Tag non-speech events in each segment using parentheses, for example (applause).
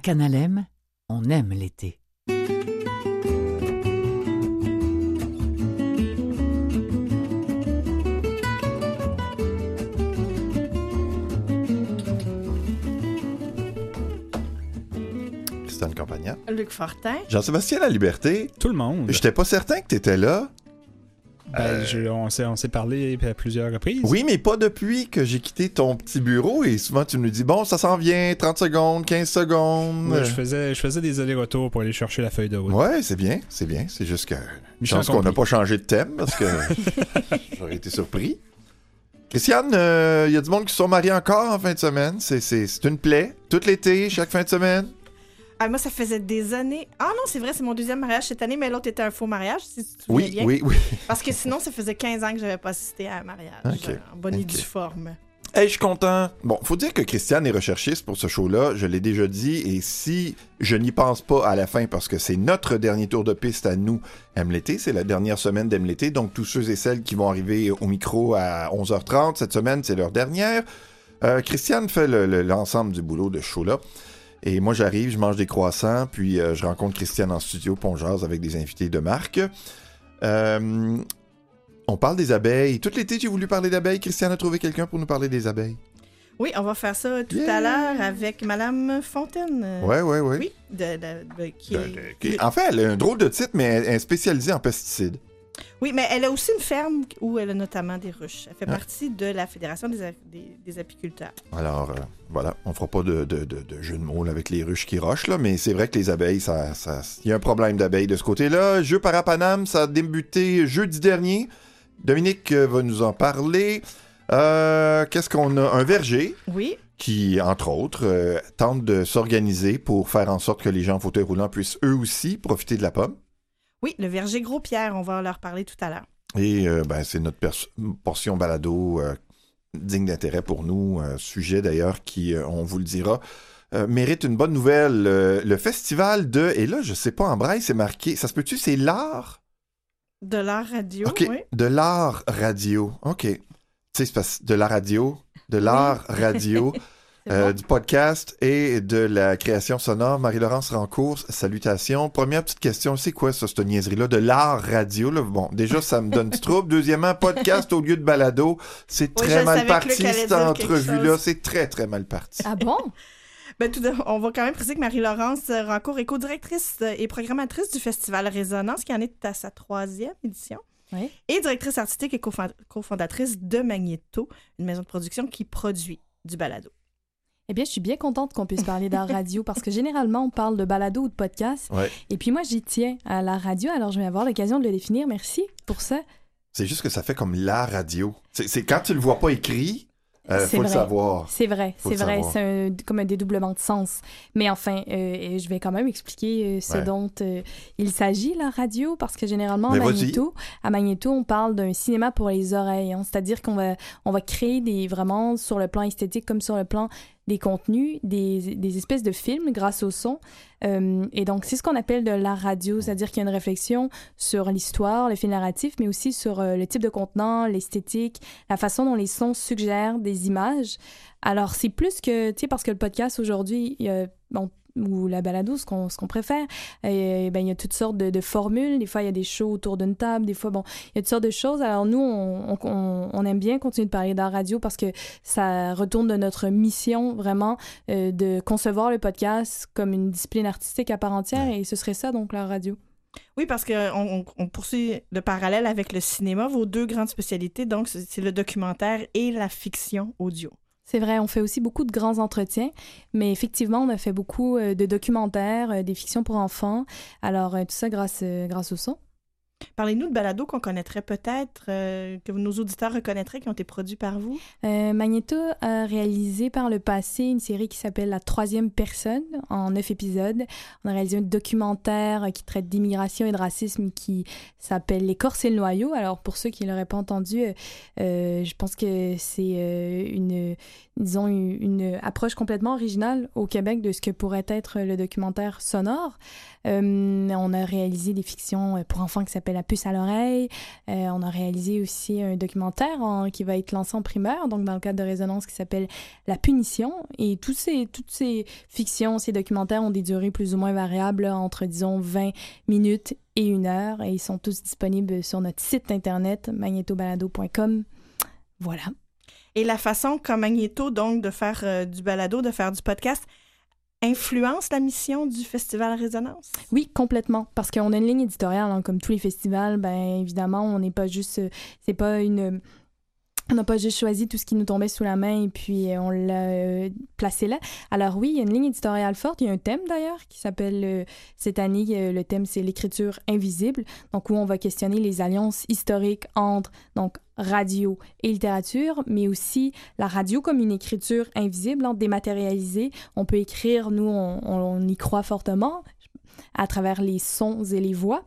À Canalem, on aime l'été. Christiane Campagna. Luc Fortin. Jean-Sébastien La Liberté. Tout le monde. J'étais pas certain que t'étais là. Ben, Euh, je- on s'est on s'est parlé à plusieurs reprises. Oui, mais pas depuis que j'ai quitté ton petit bureau et souvent tu nous dis bon, ça s'en vient, 30 secondes, 15 secondes. Ouais, je, faisais, je faisais des allers-retours pour aller chercher la feuille de route. Ouais, c'est bien, c'est bien. C'est juste que. Je pense qu'on n'a pas changé de thème parce que (laughs) j'aurais été surpris. Christiane, il y a du monde qui se sont mariés encore en fin de semaine. C'est- C'est c'est une plaie. Tout l'été, chaque fin de semaine. Ah, moi, ça faisait des années. Ah non, c'est vrai, c'est mon deuxième mariage cette année, mais l'autre était un faux mariage, si tu te souviens Oui, bien. oui, oui. Parce que sinon, ça faisait 15 ans que j'avais pas assisté à un mariage. Ok. euh, En bonne et Ok. due forme. Hey, je suis content. Bon, faut dire que Christiane est recherchiste pour ce show-là. Je l'ai déjà dit. Et si je n'y pense pas à la fin, parce que c'est notre dernier tour de piste à nous, l'été, c'est la dernière semaine l'été. Donc, tous ceux et celles qui vont arriver au micro à 11h30, cette semaine, c'est leur dernière. Euh, Christiane fait le- le- l'ensemble du boulot de ce show-là. Et moi, j'arrive, je mange des croissants, puis euh, je rencontre Christiane en studio, puis on jase avec des invités de marque. Euh, on parle des abeilles. Tout l'été, j'ai voulu parler d'abeilles. Christiane a trouvé quelqu'un pour nous parler des abeilles. Oui, on va faire ça tout Yeah! à l'heure avec Madame Fontaine. Ouais, ouais, ouais. Oui, de, de- de- qui De- est- de- qui- En fait, elle a un drôle de titre, mais elle est spécialisée en pesticides. Oui, mais elle a aussi une ferme où elle a notamment des ruches. Elle fait Ah. partie de la Fédération des, a- des- des apiculteurs. Alors, euh, voilà, on fera pas de, de, de- de jeu de mots là, avec les ruches qui rochent, là, mais c'est vrai que les abeilles, ça, ça, il y a un problème d'abeilles de ce côté-là. Jeu Parapanam, ça a débuté jeudi dernier. Dominique va nous en parler. Euh, Qu'est-ce qu'on a? Un verger Oui, qui, entre autres, euh, tente de s'organiser pour faire en sorte que les gens en fauteuil roulant puissent eux aussi profiter de la pomme. Oui, le verger Gros-Pierre, on va leur parler tout à l'heure. Et euh, ben, c'est notre portion balado euh, digne d'intérêt pour nous. Un sujet d'ailleurs qui, euh, on vous le dira, euh, mérite une bonne nouvelle. Euh, le festival de... Et là, je sais pas, en braille, c'est marqué... Ça se peut-tu, c'est l'art? De l'art radio, OK. oui. De l'art radio. OK. Tu sais, de la radio, de l'art radio, (laughs) euh, du podcast et de la création sonore. Marie-Laurence Rancourt, salutations. Première petite question, c'est quoi ça, cette niaiserie-là? De l'art radio, là? Bon, déjà, ça me donne du trouble. Deuxièmement, podcast au lieu de balado. C'est Oui, très mal parti, cette entrevue-là. C'est très, très mal parti. Ah bon? (laughs) Ben, tout on va quand même préciser que Marie-Laurence Rancourt est co-directrice et programmatrice du Festival Résonance, qui en est à sa troisième édition. Oui. Et directrice artistique et cofond- cofondatrice de Magneto, une maison de production qui produit du balado. Eh bien, je suis bien contente qu'on puisse parler d'art radio parce que généralement, on parle de balado ou de podcast. Ouais. Et puis moi, j'y tiens à la radio, alors je vais avoir l'occasion de le définir. Merci pour ça. C'est juste que ça fait comme la radio. C'est quand tu le vois pas écrit, euh, C'est faut le savoir. C'est vrai, c'est vrai. C'est comme un dédoublement de sens. Mais enfin, euh, je vais quand même expliquer euh, ce Ouais. dont euh, il s'agit, la radio, parce que généralement, à. Magneto, à Magneto, on parle d'un cinéma pour les oreilles. hein. C'est-à-dire qu'on va, on va créer des, vraiment, sur le plan esthétique comme sur le plan des contenus, des, espèces de films grâce au son. Euh, et donc, c'est ce qu'on appelle de la radio, c'est-à-dire qu'il y a une réflexion sur l'histoire, le fil narratif, mais aussi sur euh, le type de contenant, l'esthétique, la façon dont les sons suggèrent des images. Alors, c'est plus que, tu sais, parce que le podcast aujourd'hui, bon, ou la balado, ce qu'on ce qu'on préfère, ben, il y a toutes sortes de, de formules. Des fois, il y a des shows autour d'une table. Des fois, bon, il y a toutes sortes de choses. Alors, nous, on, on- on aime bien continuer de parler d'art radio parce que ça retourne de notre mission, vraiment, euh, de concevoir le podcast comme une discipline artistique à part entière. Et ce serait ça, donc, la radio. Oui, parce qu'on on, poursuit le parallèle avec le cinéma, vos deux grandes spécialités, donc c'est le documentaire et la fiction audio. C'est vrai, on fait aussi beaucoup de grands entretiens, mais effectivement, on a fait beaucoup euh, de documentaires, euh, des fictions pour enfants. Alors, euh, tout ça grâce, grâce au son. Parlez-nous de balados qu'on connaîtrait peut-être, euh, que nos auditeurs reconnaîtraient, qui ont été produits par vous. Euh, Magneto a réalisé par le passé une série qui s'appelle La troisième personne en neuf épisodes. On a réalisé un documentaire qui traite d'immigration et de racisme qui s'appelle L'écorce et le noyau. Alors pour ceux qui ne l'auraient pas entendu, euh, je pense que c'est une, disons, une, approche complètement originale au Québec de ce que pourrait être le documentaire sonore. On a réalisé des fictions pour enfants qui s'appellent La puce à l'oreille. Euh, on a réalisé aussi un documentaire en- qui va être lancé en primeur, donc dans le cadre de Résonance, qui s'appelle La punition. Et tous ces, toutes ces fictions, ces documentaires ont des durées plus ou moins variables, entre, disons, 20 minutes et une heure. Et ils sont tous disponibles sur notre site internet, magnétobalado.com. Voilà. Et la façon comme Magneto, donc, de faire euh, du balado, de faire du podcast, influence la mission du Festival Résonance? Oui, complètement. Parce qu'on a une ligne éditoriale, hein, comme tous les festivals, ben évidemment, on n'est pas juste. euh, C'est pas une. On n'a pas juste choisi tout ce qui nous tombait sous la main et puis euh, on l'a euh, placé là. Alors oui, il y a une ligne éditoriale forte. Il y a un thème d'ailleurs qui s'appelle euh, cette année, le thème c'est l'écriture invisible. Donc où on va questionner les alliances historiques entre donc radio et littérature, mais aussi la radio comme une écriture invisible, hein, dématérialisée. On peut écrire, nous on y croit fortement à travers les sons et les voix.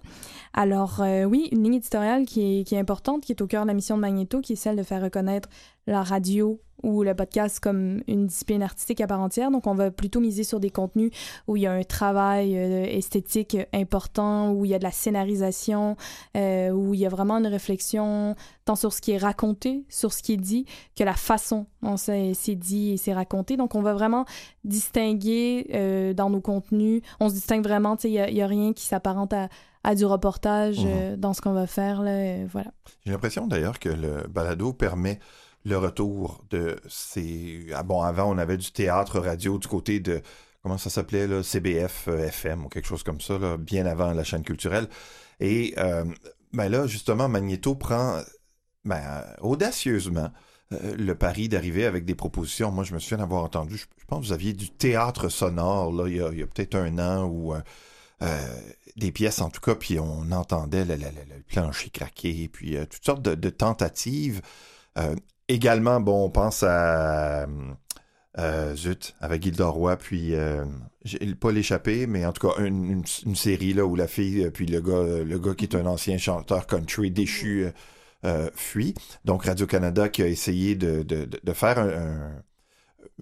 Alors euh, oui, une ligne éditoriale qui est, qui est importante, qui est au cœur de la mission de Magneto, qui est celle de faire reconnaître la radio ou le podcast comme une discipline artistique à part entière. Donc on va plutôt miser sur des contenus où il y a un travail euh, esthétique important, où il y a de la scénarisation, euh, où il y a vraiment une réflexion tant sur ce qui est raconté, sur ce qui est dit, que la façon dont c'est dit et c'est raconté. Donc on va vraiment distinguer euh, dans nos contenus. On se distingue vraiment, tu sais, il n'y a, rien qui s'apparente à, à du reportage euh, dans ce qu'on va faire, là, voilà. J'ai l'impression d'ailleurs que le balado permet le retour de ces. Ah bon, avant, on avait du théâtre radio du côté de. Comment ça s'appelait, là? CBF euh, FM ou quelque chose comme ça, là, bien avant la chaîne culturelle. Et euh, ben là, justement, Magneto prend ben, audacieusement euh, le pari d'arriver avec des propositions. Moi, je me souviens d'avoir entendu, je, pense que vous aviez du théâtre sonore, là, il y a, peut-être un an, ou des pièces en tout cas, puis on entendait le, plancher craquer, puis toutes sortes de, tentatives. Également, bon, on pense à euh, Zut, avec Gilda Roy, puis euh, pas l'échappé, mais en tout cas, une, série là où la fille, euh, puis le gars, euh, le gars qui est un ancien chanteur country déchu, fuit. Donc, Radio-Canada qui a essayé de, de- faire un- un-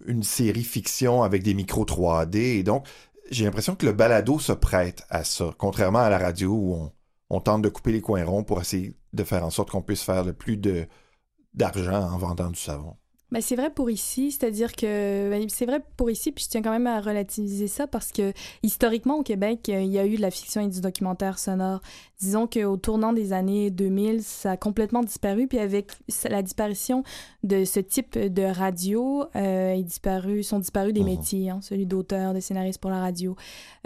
une série fiction avec des micros 3D. Et donc, j'ai l'impression que le balado se prête à ça, contrairement à la radio où on, on tente de couper les coins ronds pour essayer de faire en sorte qu'on puisse faire le plus de d'argent en vendant du savon. Ben, c'est vrai pour ici, c'est-à-dire que ben, c'est vrai pour ici, puis je tiens quand même à relativiser ça parce que historiquement au Québec, euh, il y a eu de la fiction et du documentaire sonore. Disons qu'au tournant des années 2000, ça a complètement disparu, puis avec la disparition de ce type de radio, euh, disparu, sont disparus des Mhm. métiers, hein, celui d'auteur, de scénariste pour la radio.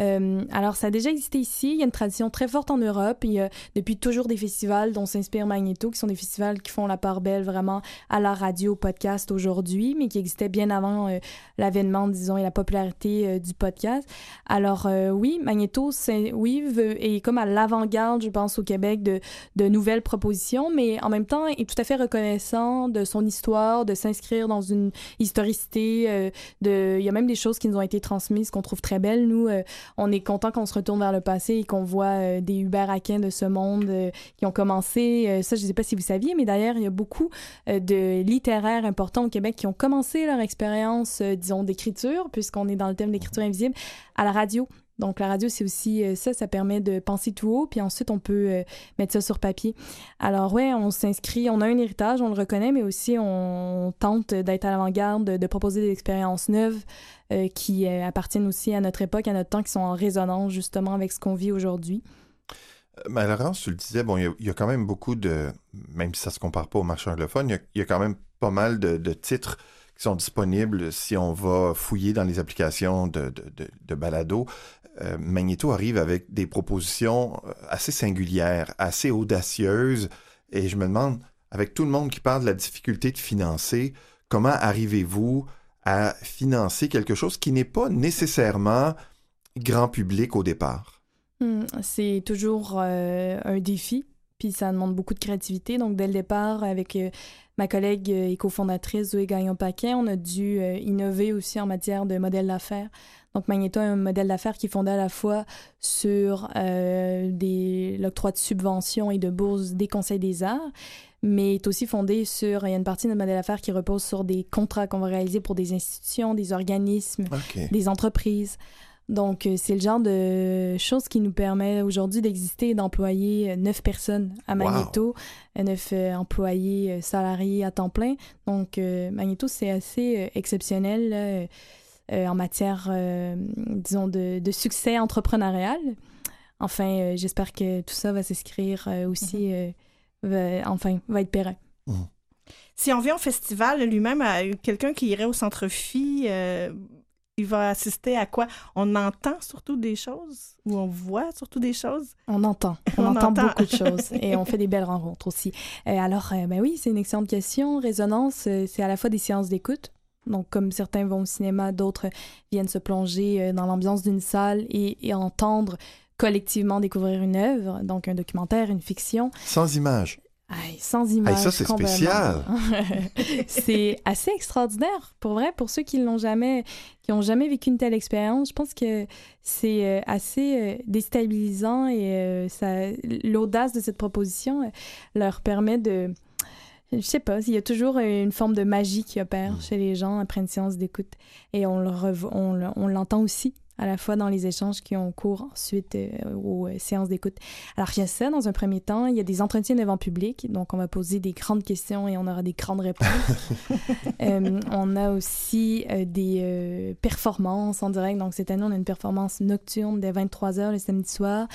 Euh, alors ça a déjà existé ici, il y a une tradition très forte en Europe, il y a depuis toujours des festivals dont s'inspire Magneto, qui sont des festivals qui font la part belle vraiment à la radio, au podcast aujourd'hui, mais qui existaient bien avant euh, l'avènement, disons, et la popularité euh, du podcast. Alors oui, Magneto, c'est, oui, veut- est comme à l'avant-garde, je pense, au Québec de, nouvelles propositions, mais en même temps est tout à fait reconnaissant de son histoire, de s'inscrire dans une historicité. euh, il y a même des choses qui nous ont été transmises qu'on trouve très belles. Nous, euh, on est content qu'on se retourne vers le passé et qu'on voit euh, des Hubert Aquin de ce monde qui ont commencé. ça, je ne sais pas si vous saviez, mais d'ailleurs, il y a beaucoup de littéraires importants au Québec qui ont commencé leur expérience, disons, d'écriture, puisqu'on est dans le thème d'écriture invisible, à la radio. Donc, la radio, c'est aussi euh, ça, ça permet de penser tout haut, puis ensuite, on peut euh, mettre ça sur papier. Alors, ouais, on s'inscrit, on a un héritage, on le reconnaît, mais aussi, on tente d'être à l'avant-garde, de, proposer des expériences neuves euh, qui appartiennent aussi à notre époque, à notre temps, qui sont en résonance, justement, avec ce qu'on vit aujourd'hui. Mais Laurence, tu le disais, bon, il y a- quand même beaucoup de, même si ça se compare pas au marché anglophone, il y a, quand même pas mal de, titres qui sont disponibles si on va fouiller dans les applications de, de balado. Euh, Magneto arrive avec des propositions euh, assez singulières, assez audacieuses, et je me demande, avec tout le monde qui parle de la difficulté de financer, comment arrivez-vous à financer quelque chose qui n'est pas nécessairement grand public au départ? Hmm, c'est toujours euh, un défi, puis ça demande beaucoup de créativité. Donc, dès le départ, avec euh, ma collègue et cofondatrice Zoé Gagnon-Paquin, on a dû innover aussi en matière de modèle d'affaires. Donc, Magneto est un modèle d'affaires qui est fondé à la fois sur euh, des l'octroi de subventions et de bourses des conseils des arts, mais est aussi fondé sur, il y a une partie de notre modèle d'affaires qui repose sur des contrats qu'on va réaliser pour des institutions, des organismes, des entreprises. Donc, euh, c'est le genre de chose qui nous permet aujourd'hui d'exister et d'employer euh, neuf personnes à. Magneto, neuf employés salariés à temps plein. Donc, Magneto, c'est assez exceptionnel là, euh, en matière, euh, disons, de, de succès entrepreneurial. Enfin, euh, j'espère que tout ça va s'inscrire euh, aussi, euh, va- enfin, va être pérenne. Si on vient au festival lui-même, à quelqu'un qui irait au centre Phi, euh, il va assister à quoi? On entend surtout des choses? Ou on voit surtout des choses? On entend, (laughs) on, On entend, entend. beaucoup de choses (laughs) et on fait des belles rencontres aussi. Euh, alors, euh, ben oui, c'est une excellente question. Résonance, euh, c'est à la fois des séances d'écoute. Donc, comme certains vont au cinéma, d'autres viennent se plonger euh, dans l'ambiance d'une salle et, et entendre collectivement découvrir une œuvre, donc un documentaire, une fiction, Sans image. Aïe, sans image. ça, c'est spécial. (laughs) c'est assez extraordinaire, pour vrai, pour ceux qui l'ont jamais, qui ont jamais vécu une telle expérience. Je pense que c'est euh, assez euh, déstabilisant et ça, l'audace de cette proposition leur permet de, je sais pas, il y a toujours une forme de magie qui opère Mm. chez les gens après une séance d'écoute et on le revo- on le- on l'entend aussi à la fois dans les échanges qui ont cours ensuite euh, aux euh, séances d'écoute. Alors, il y a ça dans un premier temps. Il y a des entretiens devant public. Donc, on va poser des grandes questions et on aura des grandes réponses. (laughs) Euh, on a aussi des performances en direct. Donc, cette année, on a une performance nocturne dès 23h le samedi soir.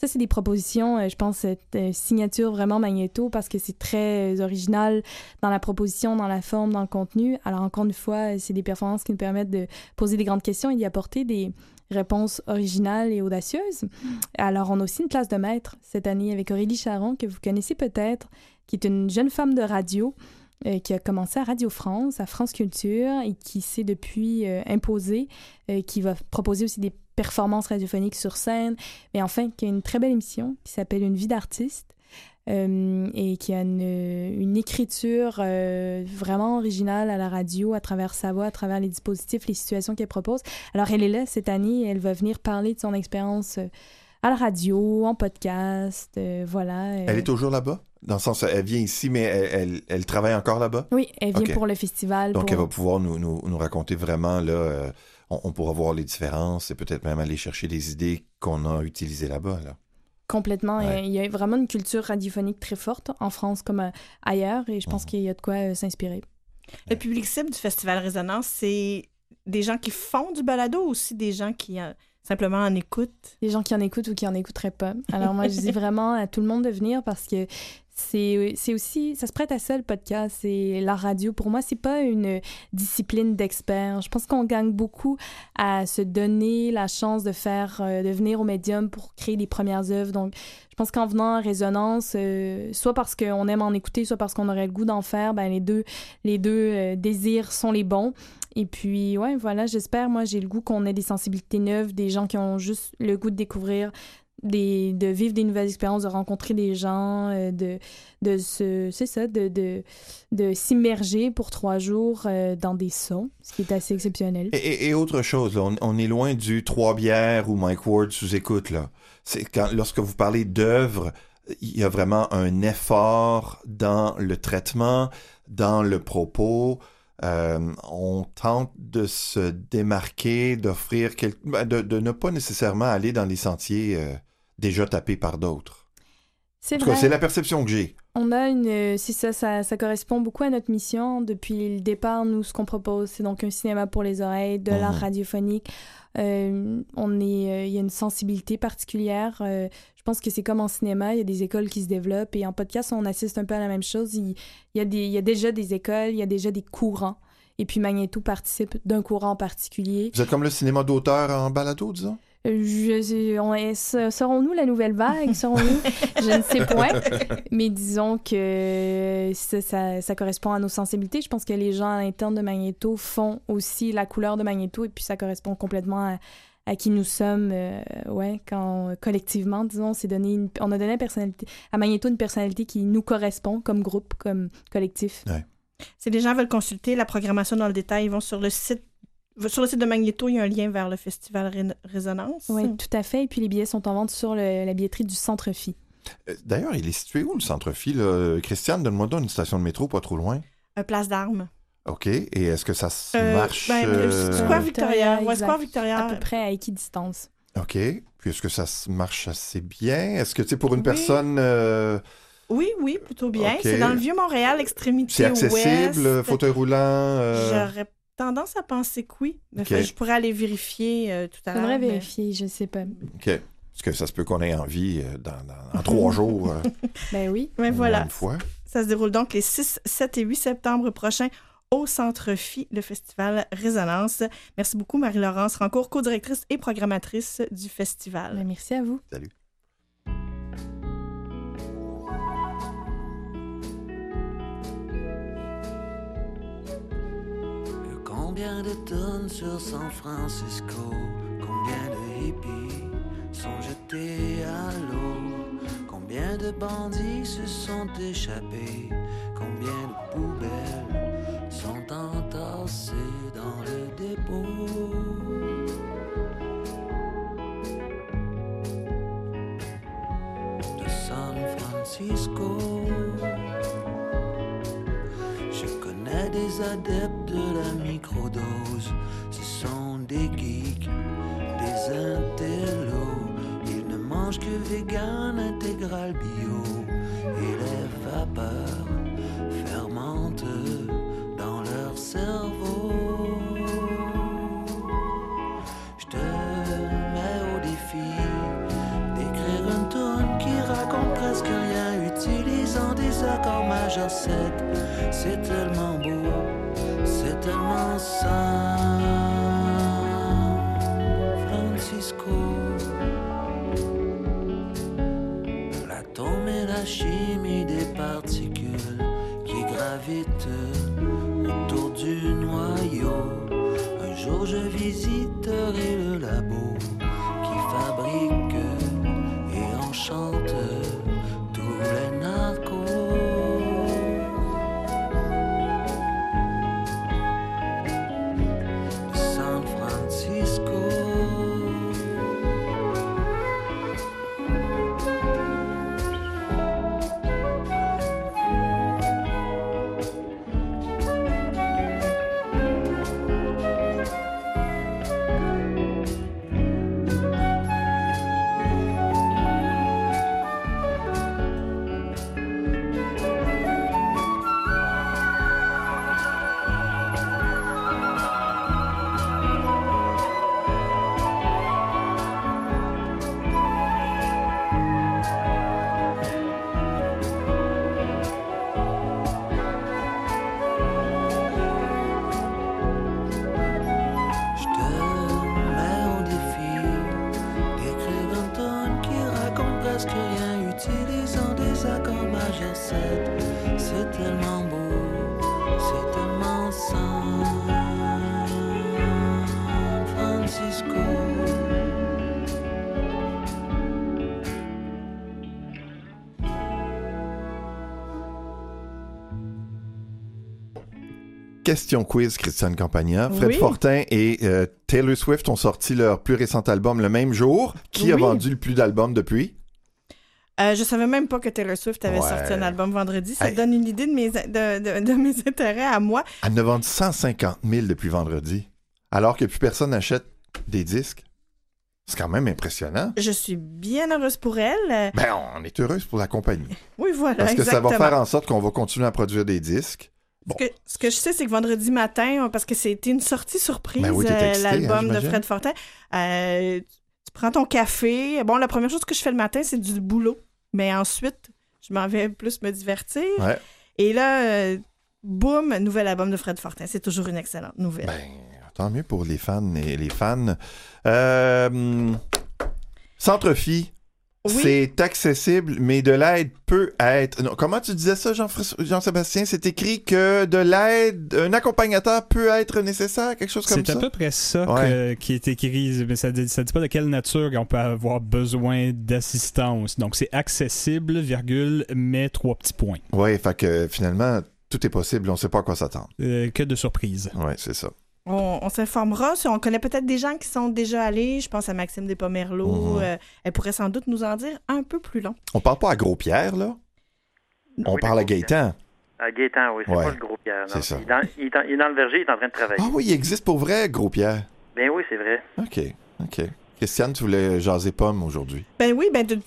Ça, c'est des propositions, euh, je pense, cette euh, signature vraiment magnéto parce que c'est très euh, original dans la proposition, dans la forme, dans le contenu. Alors, encore une fois, c'est des performances qui nous permettent de poser des grandes questions et d'y apporter des réponses originales et audacieuses. Alors, on a aussi une classe de maître cette année avec Aurélie Charon, que vous connaissez peut-être, qui est une jeune femme de radio euh, qui a commencé à Radio France, à France Culture, et qui s'est depuis euh, imposée, euh, qui va proposer aussi des performances radiophoniques sur scène, mais enfin, qui a une très belle émission qui s'appelle Une vie d'artiste. euh, et qui a une, une écriture euh, vraiment originale à la radio, à travers sa voix, à travers les dispositifs, les situations qu'elle propose. Alors, elle est là cette année, elle va venir parler de son expérience euh, à la radio, en podcast, euh, voilà. Elle est toujours là-bas? Dans le sens, elle vient ici, mais elle, elle- elle travaille encore là-bas? Oui, elle vient pour le festival. Donc, pour- elle va pouvoir nous, nous, nous raconter vraiment, là, on, on pourra voir les différences et peut-être même aller chercher des idées qu'on a utilisées là-bas, là. Complètement. Ouais. Il y a vraiment une culture radiophonique très forte en France comme euh, ailleurs et je pense Mhm. qu'il y a de quoi euh, s'inspirer. Le public cible du Festival Résonance, c'est des gens qui font du balado ou aussi des gens qui euh, simplement en écoutent? Les gens qui en écoutent ou qui en écouteraient pas. Alors moi, je dis vraiment à tout le monde de venir parce que c'est aussi, ça se prête à ça le podcast et la radio. Pour moi, c'est pas une discipline d'expert. Je pense qu'on gagne beaucoup à se donner la chance de faire, euh, de venir au médium pour créer les premières œuvres. Donc, je pense qu'en venant à Résonance, euh, soit parce qu'on aime en écouter, soit parce qu'on aurait le goût d'en faire, ben les deux, les deux euh, désirs sont les bons. Et puis, ouais, voilà, j'espère, moi, j'ai le goût qu'on ait des sensibilités neuves, des gens qui ont juste le goût de découvrir, de vivre des nouvelles expériences, de rencontrer des gens, euh, de, de c'est ça, de, de, de s'immerger pour trois jours euh, dans des sons, ce qui est assez exceptionnel. Et, autre chose, on, on est loin du trois bières ou Mike Ward sous écoute, là. C'est lorsque vous parlez d'œuvre, il y a vraiment un effort dans le traitement, dans le propos. Euh, on tente de se démarquer, d'offrir quel- ben, de, de ne pas nécessairement aller dans les sentiers déjà tapés par d'autres. C'est vrai. c'est la perception que j'ai. On a une. euh, C'est ça, ça, ça correspond beaucoup à notre mission. Depuis le départ, nous, ce qu'on propose, c'est donc un cinéma pour les oreilles, de l'art Mhm. radiophonique. Euh, on est, euh, il y a une sensibilité particulière. Euh, je pense que c'est comme en cinéma, il y a des écoles qui se développent et en podcast, on assiste un peu à la même chose. Il, il y, a des, il y a déjà des écoles, il y a déjà des courants. Et puis Magneto participe d'un courant en particulier. Vous êtes comme le cinéma d'auteur en balado, disons? Je, on est- se- serons-nous la nouvelle vague? Serons-nous? (laughs) je ne sais point. Mais disons que ça, ça, ça correspond à nos sensibilités. Je pense que les gens à l'interne de Magneto font aussi la couleur de Magneto et puis ça correspond complètement à, à qui nous sommes. euh, ouais, quand collectivement, disons, c'est donné une- on a donné personnalité, à Magneto une personnalité qui nous correspond comme groupe, comme collectif. Si les gens veulent consulter la programmation dans le détail, ils vont sur le site. Sur le site de Magneto, il y a un lien vers le festival Ré- Résonance. Oui, tout à fait. Et puis les billets sont en vente sur le- la billetterie du Centre Phi. Euh, D'ailleurs, il est situé où le centre-fille? là? Christiane, donne-moi donc une station de métro pas trop loin. Un place d'armes. OK. Et est-ce que ça se Euh, marche? ben, euh, Square Victoria. Ouais. Square Victoria. À peu près à équidistance. OK. Puis est-ce que ça se marche assez bien? Est-ce que, tu sais, pour une Oui. personne, euh, Oui, oui, plutôt bien. C'est dans le Vieux-Montréal, extrémité c'est accessible, ouest. fauteuil roulant? euh, J'aurais tendance à penser que oui. Mais fait, je pourrais aller vérifier euh, tout à l'heure. Faudrait mais- vérifier, je sais pas. OK. Parce que ça se peut qu'on ait envie euh, dans, dans- en (laughs) trois jours. euh, (laughs) Ben oui. Mais voilà. Une fois. Ça se déroule donc les 6, 7 et 8 septembre prochains au Centre Phi, le festival Résonance. Merci beaucoup, Marie-Laurence Rancourt, co-directrice et programmatrice du festival. Ben, merci à vous. Combien de tonnes sur San Francisco? Combien de hippies sont jetés à l'eau? Combien de bandits se sont échappés? Combien de poubelles sont entassées dans le dépôt? De San Francisco adeptes de la microdose. Ce sont des geeks, des intellos. Ils ne mangent que vegan, intégral bio. Question quiz, Christiane Campagna. Fred Oui. Fortin et euh, Taylor Swift ont sorti leur plus récent album le même jour. Qui a vendu le plus d'albums depuis? Euh, je savais même pas que Taylor Swift avait Ouais. sorti un album vendredi. Ça Hey. donne une idée de mes, de, de- de mes (laughs) intérêts à moi. Elle a vendu 150 000 depuis vendredi. Alors que plus personne n'achète des disques. C'est quand même impressionnant. Je suis bien heureuse pour elle. Ben, on est heureuse pour la compagnie. Oui, voilà, Parce que ça va faire en sorte qu'on va continuer à produire des disques. Bon. Ce que, ce que je sais, c'est que vendredi matin, parce que c'était une sortie surprise, Ben oui, euh, hein, l'album de. Fred Fortin. Euh, tu prends ton café. Bon, la première chose que je fais le matin, c'est du boulot. Mais ensuite, je m'en vais plus me divertir. Ouais. Et là, euh, boum, nouvel album de Fred Fortin. C'est toujours une excellente nouvelle. Ben, tant mieux pour les fans et les fans. Euh, Centre Phi, Oui. c'est accessible, mais de l'aide peut être. non, comment tu disais ça, Jean-Sébastien? C'est écrit que de l'aide, un accompagnateur peut être nécessaire, quelque chose comme C'est ça? à peu près ça Ouais. que- qui est écrit, mais ça dit, ça dit pas de quelle nature on peut avoir besoin d'assistance. Donc c'est accessible, virgule, mais trois petits points. Oui, fait que finalement, tout est possible, on sait pas à quoi s'attendre. Euh, que de surprise. Oui, c'est ça. On, on s'informera. Si on connaît peut-être des gens qui sont déjà allés. Je pense à Maxime Despomerleau. Mhm. Euh, elle pourrait sans doute nous en dire un peu plus long. On parle pas à Gros-Pierre, là? On Oui, parle à Gros-Pierre. Gaétan. À Gaétan, oui. C'est Ouais, pas le gros Pierre. non. c'est ça. Il est, dans, il, est dans- il est dans le verger, il est en train de travailler. Ah oui, il existe pour vrai, Gros Pierre. Ben oui, c'est vrai. OK, OK. Christiane, tu voulais jaser pomme aujourd'hui. Ben oui, ben de-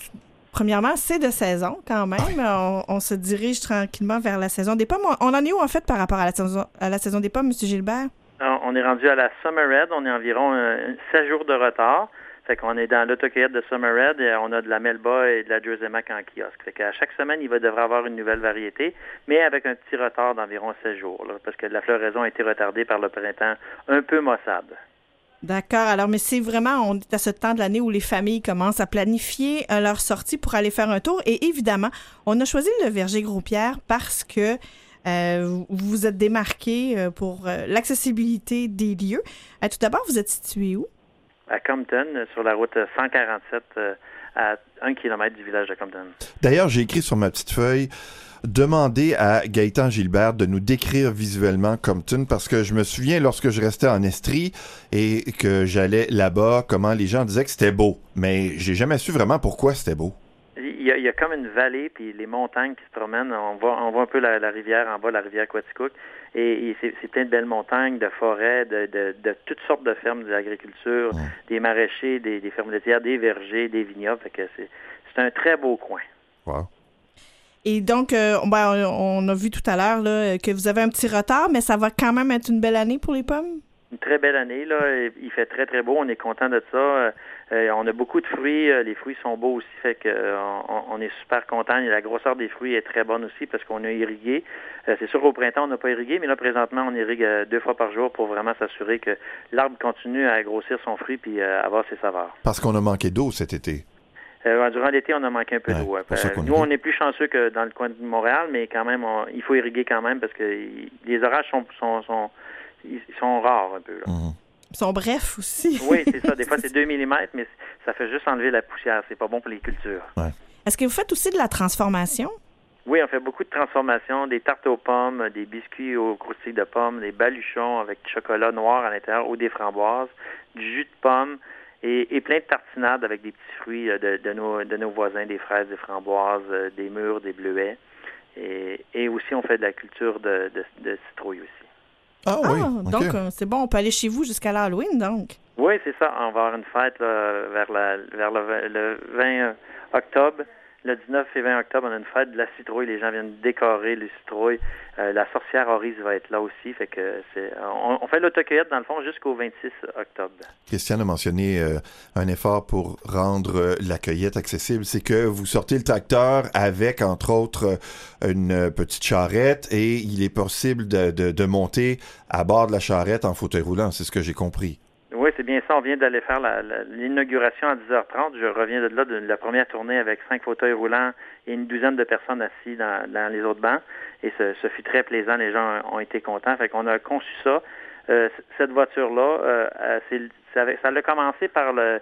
premièrement, c'est de saison quand même. On, on se dirige tranquillement vers la saison des pommes. On, on en est où en fait par rapport à la saison, à la saison des pommes, M. Gilbert? On on est rendu à la Summer Red. On est environ euh, 16 jours de retard. Fait qu'on est dans l'autocueillette de Summer Red et on a de la Melba et de la Jersey Mac en kiosque. Fait qu'à chaque semaine, il va devrait avoir une nouvelle variété, mais avec un petit retard d'environ 16 jours, parce que la floraison a été retardée par le printemps un peu maussade. D'accord. Alors, mais c'est vraiment, on est à ce temps de l'année où les familles commencent à planifier euh, leur sortie pour aller faire un tour. Et évidemment, on a choisi le verger Gros-Pierre parce que euh, vous vous êtes démarqué euh, pour euh, l'accessibilité des lieux. Euh, tout d'abord, vous êtes situé où? À Compton, euh, sur la route 147, euh, à 1 km du village de Compton. D'ailleurs, j'ai écrit sur ma petite feuille demander à Gaëtan Gilbert de nous décrire visuellement Compton parce que je me souviens lorsque je restais en Estrie et que j'allais là-bas, comment les gens disaient que c'était beau. Mais j'ai jamais su vraiment pourquoi c'était beau. Il y, a, il y a comme une vallée, puis les montagnes qui se promènent. On voit, on voit un peu la, la rivière en bas, la rivière Quaticook. Et, et c'est c'est plein de belles montagnes, de forêts, de, de, de toutes sortes de fermes de l'agriculture, des maraîchers, des, des fermes laitières, des vergers, des vignobles. Fait que c'est c'est un très beau coin. Wow. Et donc, euh, ben, on a vu tout à l'heure là, que vous avez un petit retard, mais ça va quand même être une belle année pour les pommes? Une très belle année, là. Il fait très, très beau. On est content de ça. Euh, on a beaucoup de fruits. Euh, Les fruits sont beaux aussi. Fait que euh, on, est super content. Et la grosseur des fruits est très bonne aussi parce qu'on a irrigué. C'est sûr qu'au printemps, on n'a pas irrigué, mais là, présentement, on irrigue deux fois par jour pour vraiment s'assurer que l'arbre continue à grossir son fruit puis avoir ses saveurs. Parce qu'on a manqué d'eau cet été. Euh, durant l'été, on a manqué un peu Ouais, d'eau. Euh, qu'on nous, on est plus chanceux que dans le coin de Montréal, mais quand même, on- il faut irriguer quand même parce que les orages sont, sont, sont, ils sont rares un peu. là. Mhm. Sont brefs aussi. Oui, c'est ça. Des (laughs) fois, c'est 2 mm, mais ça fait juste enlever la poussière. C'est pas bon pour les cultures. Est-ce que vous faites aussi de la transformation? Oui, on fait beaucoup de transformations, des tartes aux pommes, des biscuits aux croustilles de pommes, des baluchons avec du chocolat noir à l'intérieur ou des framboises, du jus de pomme et, et plein de tartinades avec des petits fruits euh, de, de nos, de nos voisins, des fraises, des framboises, euh, des mûres, des bleuets. Et, et aussi, on fait de la culture de, de, de citrouille aussi. Ah oui. ah, donc euh, c'est bon, on peut aller chez vous jusqu'à l'Halloween, donc. Oui, c'est ça. On va avoir une fête là, vers, la, vers le, vingt- le 20 octobre. Le 19 et 20 octobre, on a une fête de la citrouille. Les gens viennent décorer les citrouilles. Euh, la sorcière Horis va être là aussi. Fait que c'est, on, on fait l'autocueillette, dans le fond, jusqu'au 26 octobre. Christiane a mentionné euh, un effort pour rendre euh, la cueillette accessible. C'est que vous sortez le tracteur avec, entre autres, euh, une petite charrette et il est possible de, de, de monter à bord de la charrette en fauteuil roulant. C'est ce que j'ai compris. Oui, c'est bien ça. On vient d'aller faire l'inauguration à 10h30. Je reviens de là de la première tournée avec cinq fauteuils roulants et une douzaine de personnes assises dans, les autres bancs. Et ce, fut très plaisant. Les gens ont été contents. Fait qu'on a conçu ça. Euh, cette voiture-là, euh, euh, ça a commencé par le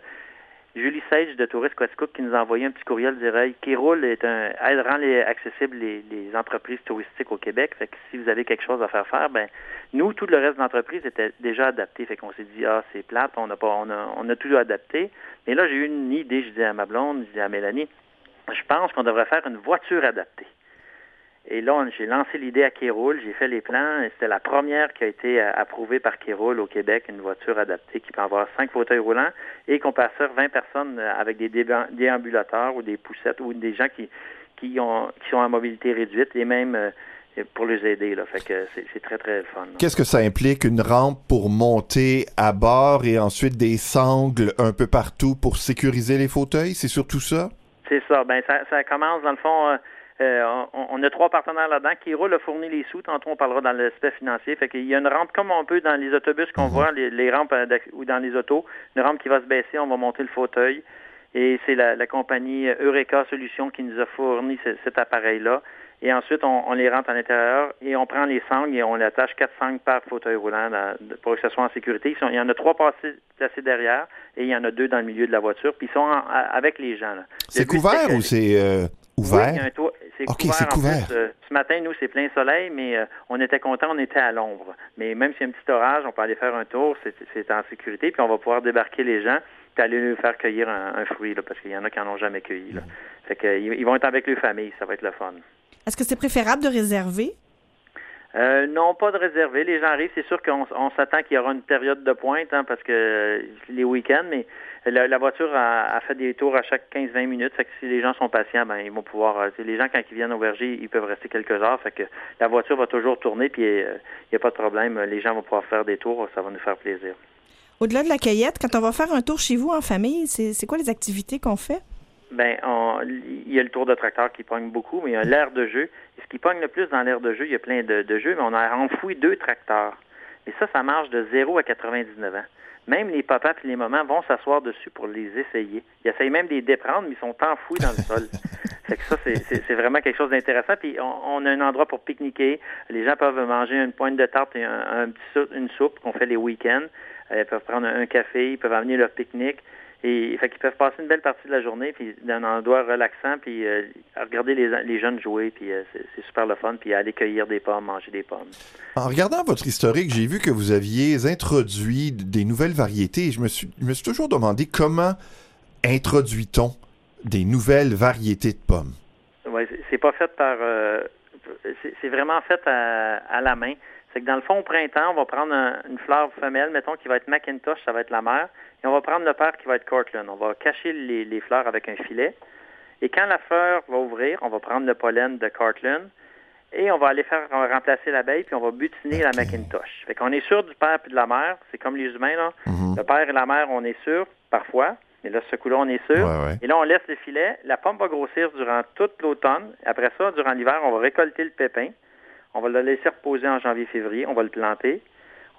Julie Sage de Tourist Quaticook qui nous a envoyé un petit courriel dirait qui roule est un elle rend les, accessibles les, les entreprises touristiques au Québec. Fait que si vous avez quelque chose à faire faire, ben nous, tout le reste de l'entreprise était déjà adapté. Fait qu'on s'est dit Ah, c'est plate, on a pas on a, on a tout adapté. Mais là, j'ai eu une idée, je dis à ma blonde, je dis à Mélanie, je pense qu'on devrait faire une voiture adaptée. Et là, j'ai lancé l'idée à Kéroul, j'ai fait les plans, et c'était la première qui a été euh, approuvée par Kéroul au Québec, une voiture adaptée qui peut avoir cinq fauteuils roulants et qu'on peut assurer 20 personnes euh, avec des déambulateurs ou des poussettes ou des gens qui, qui, ont, qui sont à mobilité réduite et même euh, pour les aider. Là. Fait que c'est, très, très fun. Qu'est-ce que ça implique? Une rampe pour monter à bord et ensuite des sangles un peu partout pour sécuriser les fauteuils? C'est surtout ça? C'est ça. Ben, ça, ça commence, dans le fond, euh, euh, on, on a trois partenaires là-dedans. qui roule a fourni les sous. Tantôt, on parlera dans l'aspect financier. Fait qu'il y a une rampe comme on peut dans les autobus qu'on voit, les, les rampes euh, ou dans les autos. Une rampe qui va se baisser, on va monter le fauteuil. Et c'est la, la compagnie Eureka Solutions qui nous a fourni ce- cet appareil-là. Et ensuite, on, on les rentre à l'intérieur et on prend les sangles et on les attache quatre sangles par fauteuil roulant pour que ce soit en sécurité. Sont- il y en a trois passés, placés derrière et il y en a deux dans le milieu de la voiture. Puis ils sont en- avec les gens. là. C'est couvert ou c'est euh, oui, il y a ouvert? un toit. C'est couvert. c'est en plus. Euh, ce matin, nous, c'est plein soleil, mais euh, on était content, on était à l'ombre. Mais même s'il y a un petit orage, on peut aller faire un tour, c'est c'est en sécurité, puis on va pouvoir débarquer les gens, puis aller leur faire cueillir un, un fruit, là, parce qu'il y en a qui n'en ont jamais cueilli. Là. Fait que, ils, ils vont être avec leur famille, ça va être le fun. Est-ce que c'est préférable de réserver? Euh, non, pas de réservé. Les gens arrivent. C'est sûr qu'on on s'attend qu'il y aura une période de pointe hein, parce que euh, les week-ends, mais la, la voiture a, a fait des tours à chaque 15-20 minutes. Fait que si les gens sont patients, ben ils vont pouvoir. euh, les gens quand ils viennent au verger, ils peuvent rester quelques heures. Fait que la voiture va toujours tourner, puis euh, il n'y a pas de problème. Les gens vont pouvoir faire des tours. Ça va nous faire plaisir. Au-delà de la cueillette, quand on va faire un tour chez vous en famille, c'est quoi les activités qu'on fait? Ben, on- il y a le tour de tracteur qui pogne beaucoup, mais il y a l'air de jeu. Et ce qui pogne le plus dans l'air de jeu, il y a plein de, de jeux, mais on a enfoui deux tracteurs. Et ça, ça marche de 0 à 99 ans. Même les papas et les mamans vont s'asseoir dessus pour les essayer. Ils essayent même de les déprendre, mais ils sont enfouis dans le sol. (laughs) Fait que ça, c'est- vraiment quelque chose d'intéressant. Puis on, on a un endroit pour pique-niquer. Les gens peuvent manger une pointe de tarte et un, un petit soupe- une soupe qu'on fait les week-ends. Euh, Ils peuvent prendre un, un café, ils peuvent amener leur pique-nique. Et fait qu'ils peuvent passer une belle partie de la journée, puis d'un endroit relaxant, puis euh, à regarder les, les jeunes jouer, puis euh, c'est c'est super le fun, puis aller cueillir des pommes, manger des pommes. En regardant votre historique, j'ai vu que vous aviez introduit des nouvelles variétés et je me suis, je me suis toujours demandé comment introduit-on des nouvelles variétés de pommes? Ouais, c'est- pas fait par. euh, c'est c'est vraiment fait à, à la main. C'est que dans le fond, au printemps, on va prendre un- une fleur femelle, mettons, qui va être Macintosh, ça va être la mère, et on va prendre le père qui va être Cortland. On va cacher les, les fleurs avec un filet. Et quand la fleur va ouvrir, on va prendre le pollen de Cortland et on va aller faire remplacer l'abeille, puis on va butiner la. Macintosh. Fait qu'on est sûr du père et de la mère. C'est comme les humains, là. Mhm. Le père et la mère, on est sûr, parfois. Mais là, ce coup-là, on est sûr. Ouais, ouais. Et là, on laisse le filet. La pomme va grossir durant toute l'automne. Après ça, durant l'hiver, on va récolter le pépin. On va le laisser reposer en janvier-février. On va le planter.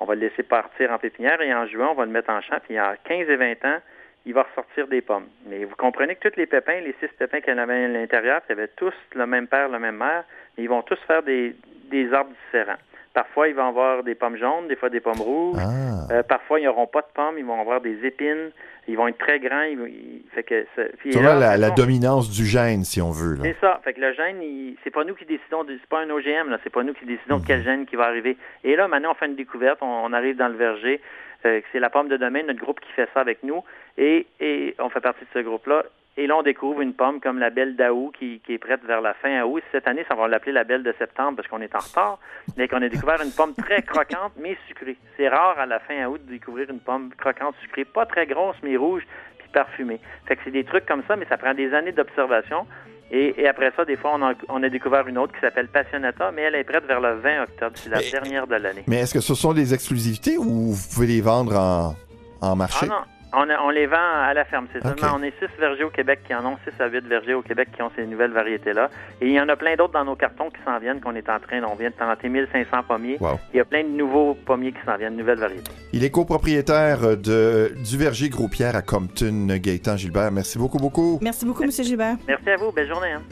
On va le laisser partir en pépinière. Et en juin, on va le mettre en champ. Puis en 15 et 20 ans, il va ressortir des pommes. Mais vous comprenez que tous les pépins, les six pépins en avait à l'intérieur, ils avaient tous le même père, la même mère, mais ils vont tous faire des, des arbres différents. Parfois, ils vont avoir des pommes jaunes, des fois des pommes rouges. Ah. Euh, parfois, ils n'auront pas de pommes, ils vont avoir des épines, ils vont être très grands. Ils, ils- fait que ça- puis C'est là, la, dominance du gène, si on veut. C'est ça. Fait que le gène, c'est pas nous qui décidons, c'est pas un OGM, c'est pas nous qui décidons quel gène qui va arriver. Et là, maintenant, on fait une découverte, on, on arrive dans le verger. euh, c'est la pomme de domaine, notre groupe qui fait ça avec nous. Et, et on fait partie de ce groupe-là. Et là, on découvre une pomme comme la belle d'août qui, qui est prête vers la fin août. Cette année, ça va l'appeler la belle de septembre parce qu'on est en retard. Mais qu'on a découvert une pomme très croquante, mais sucrée. C'est rare à la fin août de découvrir une pomme croquante, sucrée, pas très grosse, mais rouge, puis parfumée. Fait que c'est des trucs comme ça, mais ça prend des années d'observation. Et, et après ça, des fois, on a, on a découvert une autre qui s'appelle Passionata, mais elle est prête vers le 20 octobre. C'est la Mais- dernière de l'année. Mais est-ce que ce sont des exclusivités ou vous pouvez les vendre en, en marché? Ah non, on, a- on les vend à la ferme. C'est Ok. seulement, on est six vergers au Québec qui en ont, 6 à 8 vergers au Québec qui ont ces nouvelles variétés-là. Et il y en a plein d'autres dans nos cartons qui s'en viennent, qu'on est en train, on vient de planter 1500 pommiers. Wow. Il y a plein de nouveaux pommiers qui s'en viennent, de nouvelles variétés. Il est copropriétaire de, du verger Gros-Pierre à Compton, Gaëtan Gilbert. Merci beaucoup, beaucoup. Merci beaucoup, M. Gilbert. Merci à vous, belle journée. hein.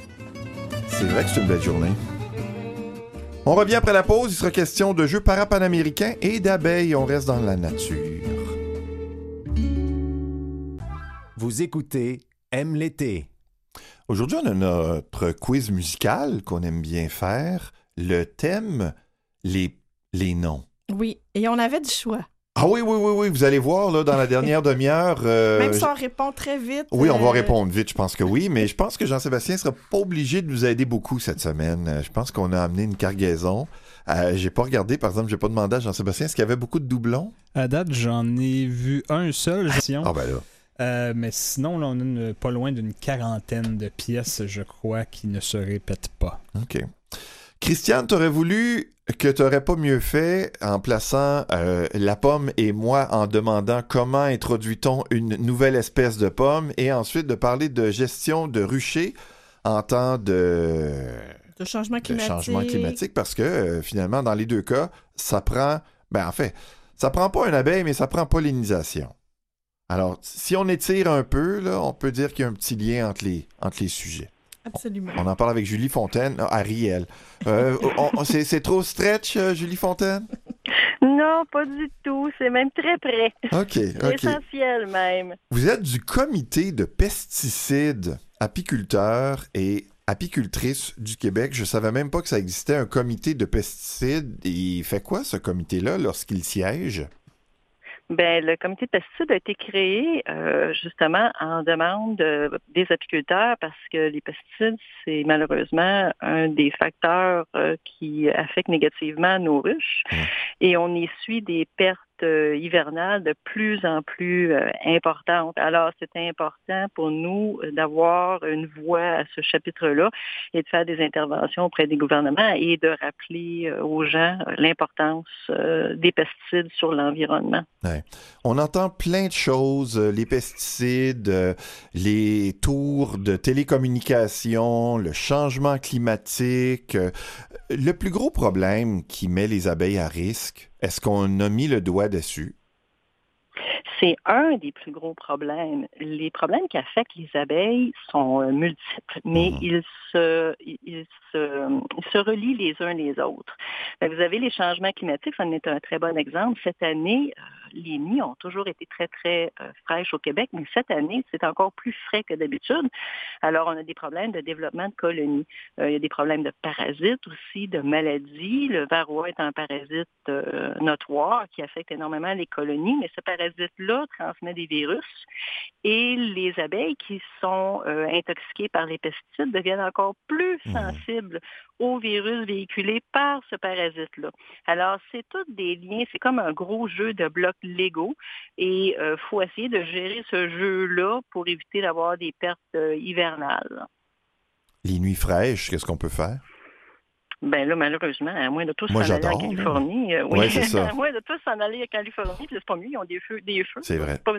C'est vrai que c'est une belle journée. On revient après la pause. Il sera question de jeux parapanaméricains et d'abeilles. On reste dans la nature. Vous écoutez Aime l'été. Aujourd'hui, on a notre quiz musical qu'on aime bien faire. Le thème, les, les noms. Oui, et on avait du choix. Ah oui, oui, oui, oui. Vous allez voir, là, dans la (laughs) dernière demi-heure. euh, Même si on répond très vite. Oui, on va euh, répondre vite, je pense que oui, mais je pense que Jean-Sébastien sera pas obligé de nous aider beaucoup cette semaine. Je pense qu'on a amené une cargaison. Euh, j'ai pas regardé, par exemple, j'ai pas demandé à Jean-Sébastien est-ce qu'il y avait beaucoup de doublons? À date, j'en ai vu un seul. Ah ben là. Euh, mais sinon, là, on a une- pas loin d'une quarantaine de pièces, je crois, qui ne se répètent pas. OK. Christiane, t'aurais voulu que t'aurais pas mieux fait en plaçant euh, la pomme et moi en demandant comment introduit-on une nouvelle espèce de pomme et ensuite de parler de gestion de ruchers en temps de, De changement de climatique. changement climatique parce que euh, finalement, dans les deux cas, ça prend, ben en fait, ça prend pas une abeille, mais ça prend pollinisation. Alors, si on étire un peu, là, on peut dire qu'il y a un petit lien entre les, entre les sujets. Absolument. On en parle avec Julie Fontaine, ah, Ariel. Euh, c'est, trop stretch, euh, Julie Fontaine? Non, pas du tout. C'est même très près. OK, OK. Essentiel même. Vous êtes du comité de pesticides apiculteurs et apicultrices du Québec. Je savais même pas que ça existait un comité de pesticides. Il fait quoi ce comité-là lorsqu'il siège? Ben, le comité de pesticides a été créé euh, justement en demande euh, des apiculteurs parce que les pesticides, c'est malheureusement un des facteurs euh, qui affecte négativement nos ruches. Et on y suit des pertes euh, hivernales de plus en plus euh, importantes. Alors, c'est important pour nous d'avoir une voix à ce chapitre-là et de faire des interventions auprès des gouvernements et de rappeler euh, aux gens l'importance des pesticides sur l'environnement. On entend plein de choses, les pesticides, les tours de télécommunication, le changement climatique. Le plus gros problème qui met les abeilles à risque, est-ce qu'on a mis le doigt dessus? C'est un des plus gros problèmes. Les problèmes qui affectent les abeilles sont euh, multiples, mais Mhm. ils, se, ils, se, ils se relient les uns les autres. Que Vous avez les changements climatiques, ça en est un très bon exemple. Cette année, euh, les nids ont toujours été très, très euh, fraîches au Québec, mais cette année, c'est encore plus frais que d'habitude. Alors, on a des problèmes de développement de colonies. Il y a des problèmes de parasites aussi, de maladies. Le varroa est un parasite notoire qui affecte énormément les colonies, mais ce parasite-là transmet des virus et les abeilles qui sont euh, intoxiquées par les pesticides deviennent encore plus Mhm. sensibles aux virus véhiculés par ce parasite-là. Alors, c'est tous des liens, c'est comme un gros jeu de blocs Lego et il faut essayer de gérer ce jeu-là pour éviter d'avoir des pertes euh, hivernales. Les nuits fraîches, qu'est-ce qu'on peut faire? Ben là, malheureusement, à moins de tous s'en aller en. Californie. euh, oui, Ouais, c'est ça. (laughs) à moins de tous s'en aller en Californie, puis c'est pas mieux, ils ont des feux. Des feux. C'est vrai. Pas-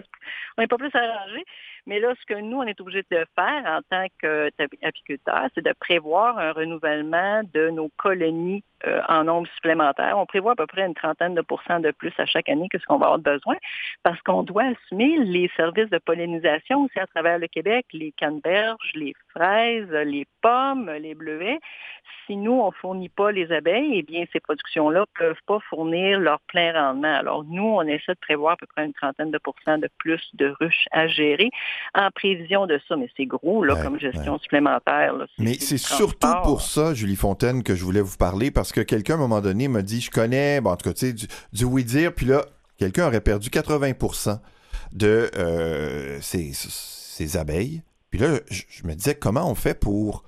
on n'est pas plus arrangé. Mais là, ce que nous, on est obligé de faire en tant qu'apiculteur, c'est de prévoir un renouvellement de nos colonies euh, en nombre supplémentaire. On prévoit à peu près une trentaine de pourcents de plus à chaque année que ce qu'on va avoir besoin parce qu'on doit assumer les services de pollinisation aussi à travers le Québec, les canneberges, les fraises, les pommes, les bleuets. Si nous, on fournit pas les abeilles, eh bien, ces productions-là peuvent pas fournir leur plein rendement. Alors, nous, on essaie de prévoir à peu près une trentaine de pourcents de plus de ruches à gérer en prévision de ça. Mais c'est gros, là, Ouais, comme gestion supplémentaire. là. Mais c'est surtout pour ça, Julie Fontaine, que je voulais vous parler, parce que quelqu'un, à un moment donné, m'a dit, je connais, bon, en tout cas, tu sais, du, du oui-dire, puis là, quelqu'un aurait perdu 80% de euh, ses, ses abeilles. Puis là, je, je me disais, comment on fait pour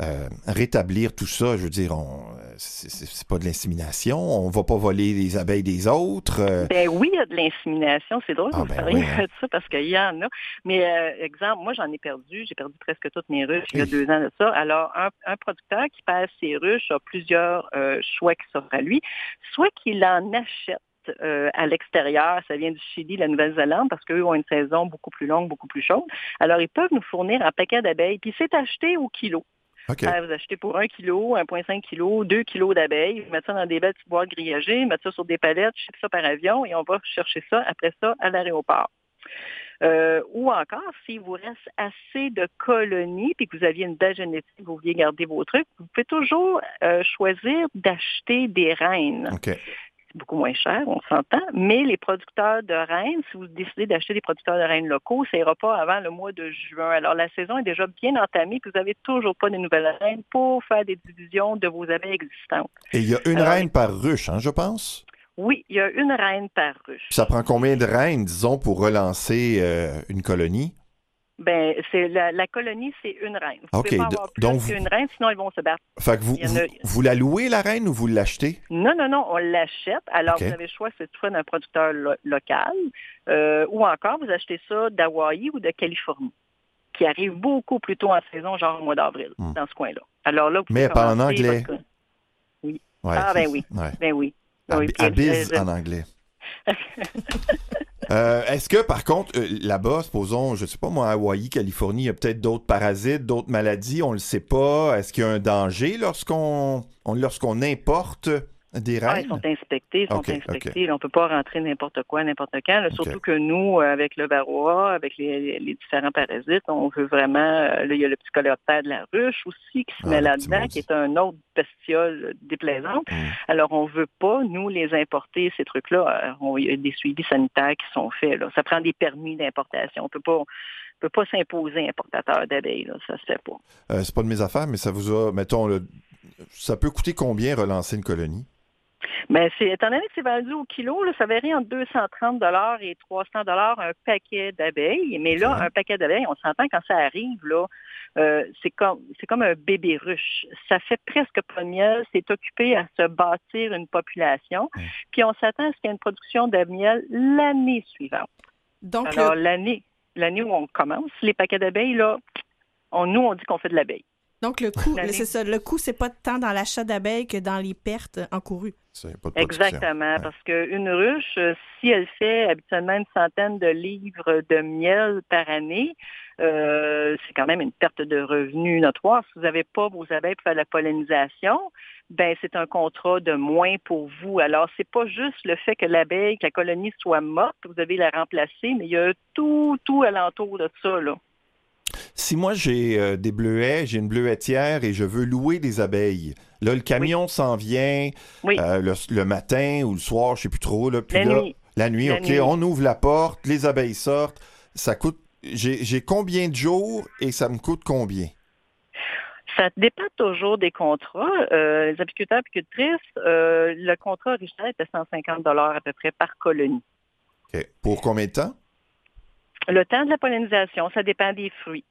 euh, rétablir tout ça? Je veux dire, on, c'est, c'est- pas de l'insémination, on va pas voler les abeilles des autres. euh, Ben oui, il y a de l'insémination. C'est drôle Ah, vous ben oui, hein. de ça parce qu'il y en a. Mais euh, exemple, moi j'en ai perdu. J'ai perdu presque toutes mes ruches il y a deux ans de ça. Alors, un, un producteur qui perd ses ruches a plusieurs euh, choix qui s'offrent à lui. Soit qu'il en achète euh, à l'extérieur, ça vient du Chili, de la Nouvelle-Zélande, parce qu'eux ont une saison beaucoup plus longue, beaucoup plus chaude. Alors, ils peuvent nous fournir un paquet d'abeilles, puis c'est acheté au kilo. Ah, vous achetez pour 1 kilo, 1,5 kg, 2 kilos d'abeilles, vous mettez ça dans des belles petites boîtes grillagées, mettre ça sur des palettes, ship ça par avion et on va chercher ça après ça à l'aéroport. Euh, ou encore, s'il vous reste assez de colonies puis que vous aviez une belle génétique, vous vouliez garder vos trucs, vous pouvez toujours euh, choisir d'acheter des reines. Beaucoup moins cher, on s'entend. Mais les producteurs de reines, si vous décidez d'acheter des producteurs de reines locaux, ça ira pas avant le mois de juin. Alors la saison est déjà bien entamée, puis vous n'avez toujours pas de nouvelles reines pour faire des divisions de vos abeilles existantes. Et il y a une Alors, reine par ruche, hein, je pense? Oui, il y a une reine par ruche. Ça prend combien de reines, disons, pour relancer euh, une colonie? Ben, c'est la, la colonie, c'est une reine. Vous pouvez pas avoir plus donc vous- qu'une reine, sinon ils vont se battre. Fait que vous, a- la louez, la reine, ou vous l'achetez? Non, non, non, on l'achète. Alors, vous avez le choix cette fois d'un producteur lo- local euh, ou encore vous achetez ça d'Hawaï ou de Californie, qui arrive beaucoup plus tôt en saison, genre au mois d'avril, Hmm. dans ce coin-là. Alors là, vous Mais pas en anglais. votre- Ouais, Ah, c'est ben oui. Ouais. Ben oui. Oui, en anglais. (laughs) Euh, Est-ce que, par contre, euh, là-bas, supposons, je sais pas moi, Hawaï, Californie, il y a peut-être d'autres parasites, d'autres maladies, on le sait pas. Est-ce qu'il y a un danger lorsqu'on on- lorsqu'on importe des Ah, reines? ils sont inspectés, ils sont inspectés. On peut pas rentrer n'importe quoi, n'importe quand. là, Surtout que nous, avec le varroa, avec les, les différents parasites, on veut vraiment. euh, Là, il y a le petit coléoptère de la ruche aussi qui se Ah, met là-dedans, qui est un autre bestiole déplaisante. Mm. Alors, on veut pas, nous, les importer, ces trucs-là. Euh, Il y a des suivis sanitaires qui sont faits. Là. Ça prend des permis d'importation. On peut pas. on peut pas s'imposer importateur d'abeilles, ça se fait pas. Euh, c'est pas de mes affaires, mais ça vous a, mettons, le- ça peut coûter combien relancer une colonie? Mais c'est, étant donné que c'est vendu au kilo, là, ça varie entre 230 et 300 un paquet d'abeilles. Mais là, un paquet d'abeilles, on s'entend quand ça arrive, là, euh, c'est comme c'est comme un bébé ruche. Ça fait presque pas de miel. C'est occupé à se bâtir une population. Puis on s'attend à ce qu'il y ait une production de miel l'année suivante. Donc, Alors le, l'année l'année où on commence, les paquets d'abeilles, là, on, nous, on dit qu'on fait de l'abeille. donc le coût, c'est ça. Le coût, c'est pas tant dans l'achat d'abeilles que dans les pertes encourues. Pas de. Exactement, Ouais. parce qu'une ruche, euh, si elle fait habituellement une centaine de livres de miel par année, euh, c'est quand même une perte de revenus notoire. Si vous n'avez pas vos abeilles pour faire la pollinisation, ben c'est un contrat de moins pour vous. Alors, c'est pas juste le fait que l'abeille, que la colonie soit morte, que vous devez la remplacer, mais il y a tout, tout alentour de ça, là. Si moi j'ai euh, des bleuets, j'ai une bleuetière et je veux louer des abeilles, là le camion s'en vient Oui. euh, le, le matin ou le soir, je sais plus trop. Là, puis La là, nuit. La nuit, La OK. nuit. On ouvre la porte, les abeilles sortent. Ça coûte. J'ai combien de jours et ça me coûte combien? Ça dépend toujours des contrats. Euh, les apiculteurs et apicultrices, euh, le contrat original était 150 à peu près par colonie. Pour combien de temps? Le temps de la pollinisation, ça dépend des fruits.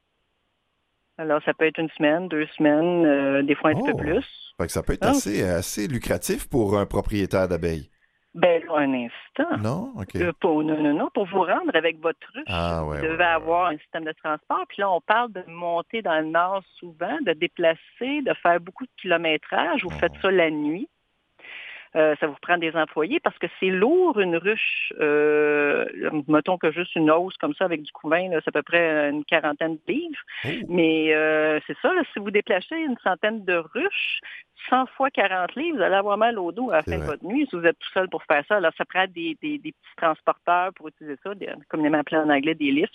Alors, ça peut être une semaine, deux semaines, euh, des fois un petit Oh. peu plus. Fait que ça peut être Ah. assez, assez lucratif pour un propriétaire d'abeilles. Ben, un instant. Non? OK. Euh, pour, non, non, non, pour vous rendre avec votre ruche, Ah, ouais. vous devez ouais, avoir un système de transport. Puis là, on parle de monter dans le nord souvent, de déplacer, de faire beaucoup de kilométrage. Vous faites ça la nuit. Euh, ça vous prend des employés parce que c'est lourd une ruche. Euh, mettons que juste une hausse comme ça avec du couvain, c'est à peu près une quarantaine de livres. Oh. Mais euh, c'est ça, là, si vous déplacez une centaine de ruches, 100 fois 40 livres, vous allez avoir mal au dos à la fin de votre nuit si vous êtes tout seul pour faire ça. Alors, ça prend des, des- des petits transporteurs pour utiliser ça, des, communément appelés en anglais des lifts,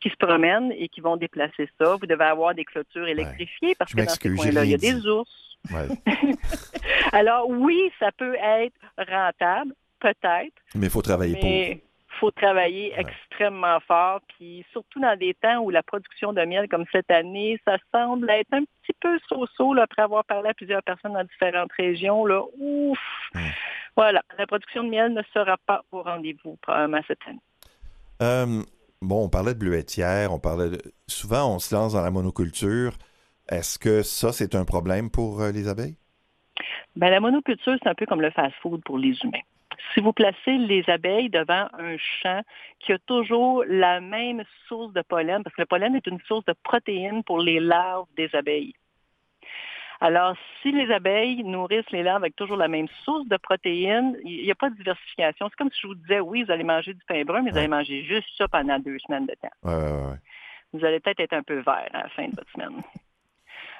qui se promènent et qui vont déplacer ça. Vous devez avoir des clôtures électrifiées parce Je que dans ces coins-là, il y a des ours. Ouais. (laughs) Alors, oui, ça peut être rentable, peut-être, Mais il faut travailler pour. mais faut travailler extrêmement fort, puis surtout dans des temps où la production de miel, comme cette année, ça semble être un petit peu so-so, après avoir parlé à plusieurs personnes dans différentes régions, là, ouf! Voilà, la production de miel ne sera pas au rendez-vous probablement cette année. Euh, bon, on parlait de bleuetière, on parlait de... Souvent, on se lance dans la monoculture. Est-ce que ça, c'est un problème pour euh, les abeilles? Ben, la monoculture, c'est un peu comme le fast-food pour les humains. Si vous placez les abeilles devant un champ qui a toujours la même source de pollen, parce que le pollen est une source de protéines pour les larves des abeilles. Alors, si les abeilles nourrissent les larves avec toujours la même source de protéines, il n'y a pas de diversification. C'est comme si je vous disais, oui, vous allez manger du pain brun, mais vous allez manger juste ça pendant deux semaines de temps Ouais, ouais, ouais. vous allez peut-être être un peu vert à la fin de votre semaine.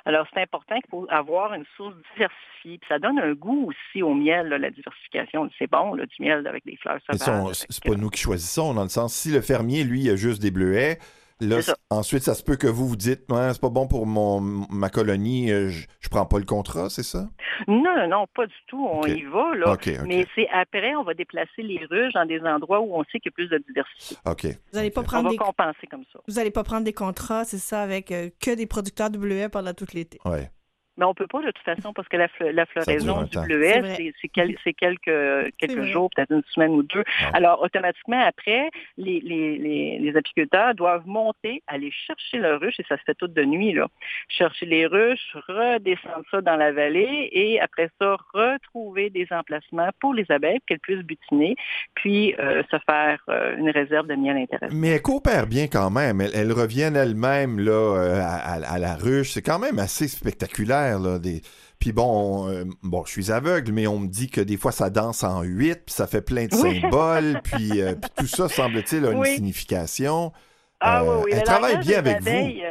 Alors, c'est important qu'il faut avoir une source diversifiée. Puis ça donne un goût aussi au miel, là, la diversification. C'est bon, là, du miel avec des fleurs sauvages. c'est pas nous qui choisissons, dans le sens, si le fermier, lui, il a juste des bleuets, là, ça. ensuite, ça se peut que vous vous dites, c'est pas bon pour mon, ma colonie, euh, je, je prends pas le contrat, c'est ça? Non, non, non, pas du tout. On y va, là. Mais c'est après, on va déplacer les ruches dans des endroits où on sait qu'il y a plus de diversité. OK. Vous n'allez pas On prendre va des compenser comme ça. vous allez pas prendre des contrats, c'est ça, avec euh, que des producteurs bleuets pendant tout l'été. Ouais. Mais on peut pas de toute façon parce que la, fle- la dure floraison du bleuet, c'est c'est quel- c'est quelques, quelques jours, peut-être une semaine ou deux. Alors, automatiquement, après, les, les, les, les apiculteurs doivent monter, aller chercher leur ruche, et ça se fait tout de nuit, là. Chercher les ruches, redescendre ça dans la vallée, et après ça, retrouver des emplacements pour les abeilles, pour qu'elles puissent butiner, puis euh, se faire euh, une réserve de miel intéressante. Mais elles coopèrent bien quand même. Elles, elles reviennent elles-mêmes là, euh, à, à- à la ruche. C'est quand même assez spectaculaire. Là, des... Puis bon, euh, bon, je suis aveugle, mais on me dit que des fois ça danse en huit, puis ça fait plein de Oui. symboles, puis, euh, (laughs) puis tout ça semble-t-il a une Oui. signification. Ah Euh, oui, oui. elle le travaille bien avec vous. abeilles,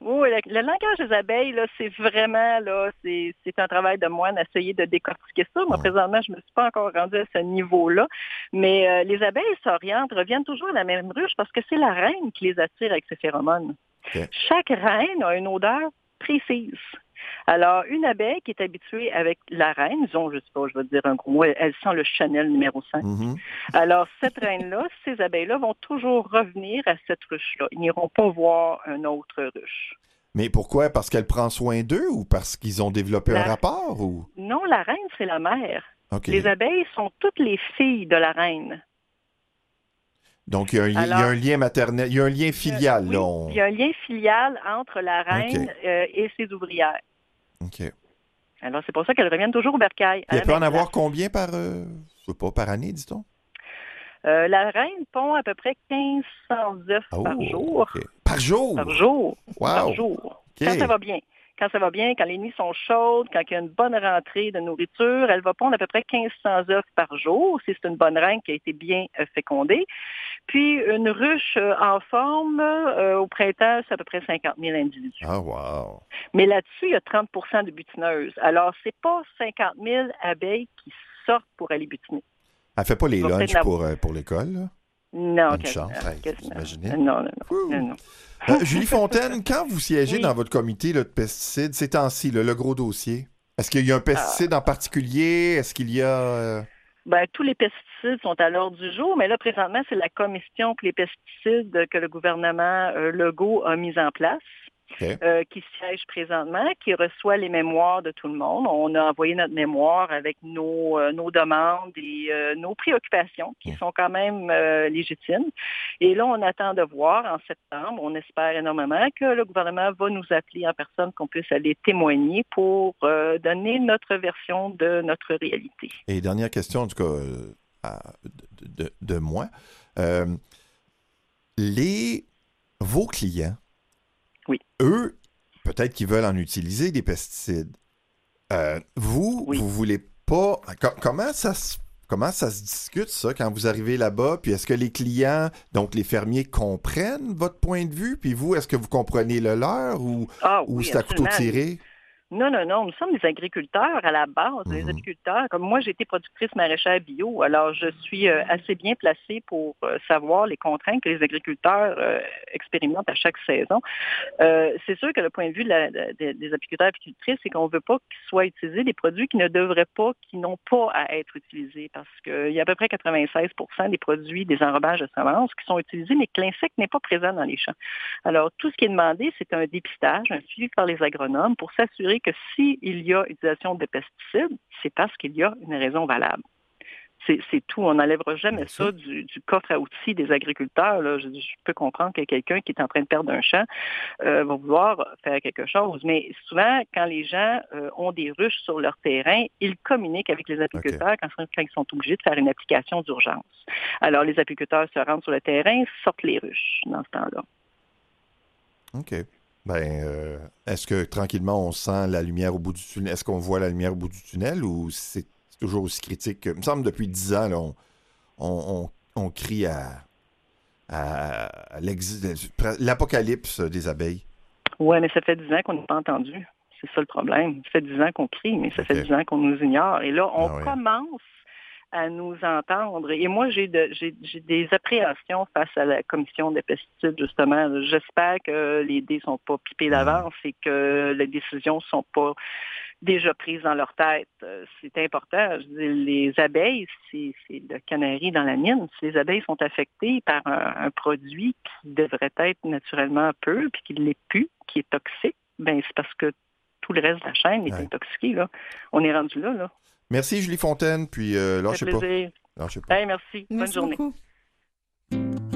oui, le, le langage des abeilles, là, c'est vraiment, là, c'est, c'est un travail de moine d'essayer de décortiquer ça. Moi, Ouais. présentement, je me suis pas encore rendue à ce niveau-là. Mais les abeilles s'orientent, reviennent toujours à la même ruche parce que c'est la reine qui les attire avec ses phéromones. Chaque reine a une odeur précise. Alors, une abeille qui est habituée avec la reine, disons, je sais pas, je vais dire un gros mot, elle, sent le Chanel numéro 5. Mhm. Alors, cette reine-là, ces abeilles-là vont toujours revenir à cette ruche-là. Ils n'iront pas voir une autre ruche. Mais pourquoi? Parce qu'elle prend soin d'eux ou parce qu'ils ont développé un rapport? ou? Non, la reine, c'est la mère. Les abeilles sont toutes les filles de la reine. Donc, il y, a un, y a lien maternel, il y a un lien filial, Oui, là. on- Il y a un lien filial entre la reine euh, et ses ouvrières. OK. Alors, c'est pour ça qu'elles reviennent toujours au bercail. Il peut en avoir combien par, euh, je sais pas, par année, dit-on? Euh, la reine pond à peu près 1500 œufs Oh, par jour. Par jour? Par jour. Wow! Par jour. OK. Quand ça va bien. Quand ça va bien, quand les nuits sont chaudes, quand il y a une bonne rentrée de nourriture, elle va pondre à peu près 1500 œufs par jour, si c'est une bonne reine qui a été bien euh, fécondée. Puis une ruche euh, en forme, euh, au printemps, c'est à peu près 50 000 individus. Ah, wow! Mais là-dessus, il y a 30% de butineuses. Alors, c'est pas 50 000 abeilles qui sortent pour aller butiner. Elle fait pas les lunchs pour, euh, pour l'école, là? Non, Une chance, hey, imaginez? Non, non, non. non, non. Euh, Julie Fontaine, quand vous siégez Oui. dans votre comité là, de pesticides, ces temps-ci, le gros dossier, est-ce qu'il y a un pesticide en particulier? Est-ce qu'il y a... euh, Ben, tous les pesticides sont à l'ordre du jour, mais là, présentement, c'est la commission pour les pesticides que le gouvernement euh, Legault a mise en place. Euh, qui siège présentement, qui reçoit les mémoires de tout le monde. On a envoyé notre mémoire avec nos, euh, nos demandes et euh, nos préoccupations, qui sont quand même légitimes. Et là, on attend de voir en septembre, on espère énormément que le gouvernement va nous appeler en personne, qu'on puisse aller témoigner pour donner notre version de notre réalité. Et dernière question, en tout cas, à- de, de- de moi. Les, vos clients, Oui. eux, peut-être qu'ils veulent en utiliser des pesticides. Euh, vous, Oui. vous voulez pas... co- comment ça se... Comment ça se discute, ça, quand vous arrivez là-bas? Puis est-ce que les clients, donc les fermiers, comprennent votre point de vue? Puis vous, est-ce que vous comprenez le leur ou, Ah ou oui, c'est à couteau tiré? Non, non, non. Nous sommes des agriculteurs à la base, des Mhm. agriculteurs. Comme moi, j'ai été productrice maraîchère bio, alors je suis euh, assez bien placée pour euh, savoir les contraintes que les agriculteurs euh, expérimentent à chaque saison. Euh, c'est sûr que le point de vue de la- de- de- des apiculteurs et apicultrices, c'est qu'on ne veut pas qu'ils soient utilisés des produits qui ne devraient pas, qui n'ont pas à être utilisés, parce qu'il y a à peu près 96% des produits des enrobages de semences qui sont utilisés, mais que l'insecte n'est pas présent dans les champs. Alors, tout ce qui est demandé, c'est un dépistage, un suivi par les agronomes pour s'assurer que s'il y a utilisation de pesticides, c'est parce qu'il y a une raison valable. C'est tout. On n'enlèvera jamais ça du, du coffre à outils des agriculteurs. là. Je, je peux comprendre que quelqu'un qui est en train de perdre un champ euh, va vouloir faire quelque chose. Mais souvent, quand les gens euh, ont des ruches sur leur terrain, ils communiquent avec les apiculteurs quand, quand ils sont obligés de faire une application d'urgence. Alors, les apiculteurs se rendent sur le terrain, sortent les ruches dans ce temps-là. OK. Ben, euh, est-ce que tranquillement on sent la lumière au bout du tunnel? Est-ce qu'on voit la lumière au bout du tunnel ou c'est toujours aussi critique? que- Il me semble depuis dix ans, là, on, on, on- on crie à, à- à l'exi- l'apocalypse des abeilles. Oui, mais ça fait dix ans qu'on n'est pas entendu. C'est ça le problème. Ça fait dix ans qu'on crie, mais ça fait dix ans qu'on nous ignore. Et là, on Ah oui. commence à nous entendre. Et moi, j'ai de- des appréhensions face à la commission des pesticides, justement. J'espère que les dés sont pas pipés d'avance et que les décisions sont pas déjà prises dans leur tête. C'est important. Je dis, les abeilles, c'est c'est le canari dans la mine. Si les abeilles sont affectées par un, un produit qui devrait être naturellement peu, puis qui ne l'est plus, qui est toxique, ben c'est parce que tout le reste de la chaîne est Ouais. intoxiqué. Là. On est rendu là. là. Merci Julie Fontaine, puis euh, lâchez pas. plaisir. Lâchez pas. Hey, merci. Bonne journée. beaucoup.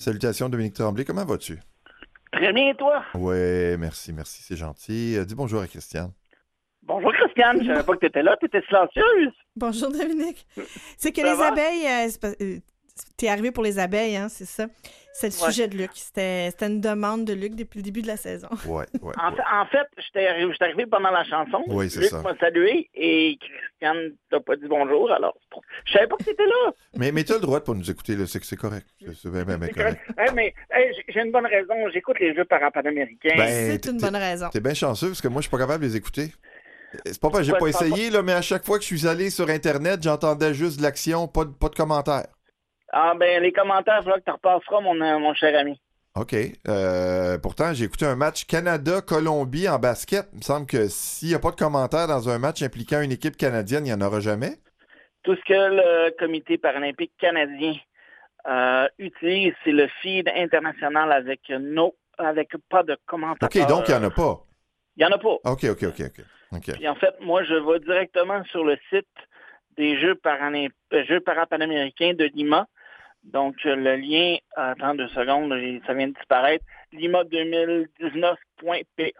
Salutations, Dominique Tremblay. Comment vas-tu? Très bien, et toi? Oui, merci, merci, c'est gentil. Euh, dis bonjour à Christiane. Bonjour, Christiane. Je savais pas que tu étais là. Tu étais silencieuse. Bonjour, Dominique. C'est que Ça les va? abeilles, euh, euh, t'es arrivé pour les abeilles, hein, c'est ça? C'est le Ouais. sujet de Luc. C'était c'était une demande de Luc depuis le début de la saison. Ouais, ouais. En, fa- en fait, j'étais arrivé, pendant la chanson. Oui, c'est Luc m'a salué et Christiane t'a pas dit bonjour. Alors, je savais pas que tu étais là. Mais, mais tu as le droit de pas nous écouter, c'est que c'est correct. (laughs) C'est c'est bien, bien, bien C'est correct. correct. Hey, mais hey, j'ai- une bonne raison. J'écoute les jeux parapanaméricains. Ben, C'est une bonne raison. T'es bien chanceux parce que moi, je suis pas capable de les écouter. C'est pas parce que j'ai pas essayé, là, mais à chaque fois que je suis allé sur Internet, j'entendais juste de l'action, pas de, pas de commentaires. Ah, ben, les commentaires, il faudra que tu repasseras, mon, euh, mon cher ami. OK. Euh, pourtant, j'ai écouté un match Canada-Colombie en basket. Il me semble que s'il n'y a pas de commentaires dans un match impliquant une équipe canadienne, il n'y en aura jamais. Tout ce que le Comité paralympique canadien euh, utilise, c'est le feed international avec no, avec pas de commentateurs. OK, donc il n'y en a pas. Il y en a pas. OK, OK, OK, OK. Puis en fait, moi, je vais directement sur le site des Jeux parapanaméricains de Lima. Donc, le lien, attends deux secondes, ça vient de disparaître, lima2019.pe.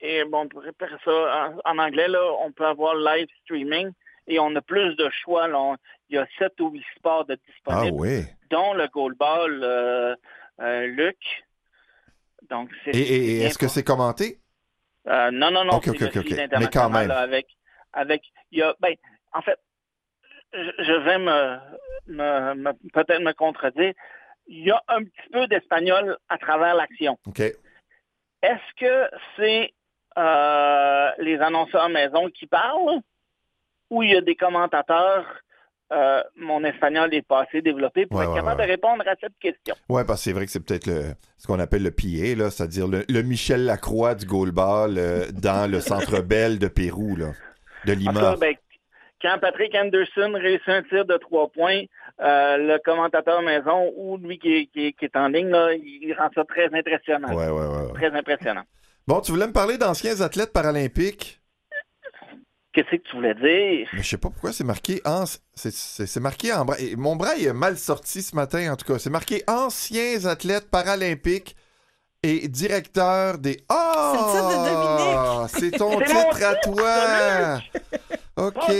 Et bon, pour faire ça en, anglais, là, on peut avoir live streaming et on a plus de choix. là. On- il y a sept ou huit sports de Ah disponibles, oui. dont le goalball euh, euh, Luc. Donc, c'est Et, est-ce que c'est commenté? euh, non, non, non, Ok, c'est ok, le ok, feed ok. Mais quand même. avec, avec, il y a, ben, en fait, je, vais me, me- me- peut-être me contredire. Il y a un petit peu d'espagnol à travers l'action. OK. Est-ce que c'est euh, les annonceurs maison qui parlent ou il y a des commentateurs? euh, mon espagnol est pas assez développé pour Ouais, être ouais, capable ouais. de répondre à cette question? Ouais, parce que c'est vrai que c'est peut-être le, ce qu'on appelle le PA, là, c'est-à-dire le, le Michel Lacroix du goalball euh, dans le (laughs) centre Bell de Pérou, là, de En Lima. ben, quand Patrick Anderson réussit un tir de trois points, euh, le commentateur maison ou lui qui est, qui est- qui est en ligne, là, il rend ça très impressionnant. Ouais, ouais, ouais. Très impressionnant. Bon, tu voulais me parler d'anciens athlètes paralympiques? Qu'est-ce que tu voulais dire? Mais je sais pas pourquoi c'est marqué en... c'est- marqué en bras. et Mon bras est mal sorti ce matin, en tout cas. C'est marqué anciens athlètes paralympiques et directeur des. Ah! C'est ton titre à toi! OK. Passe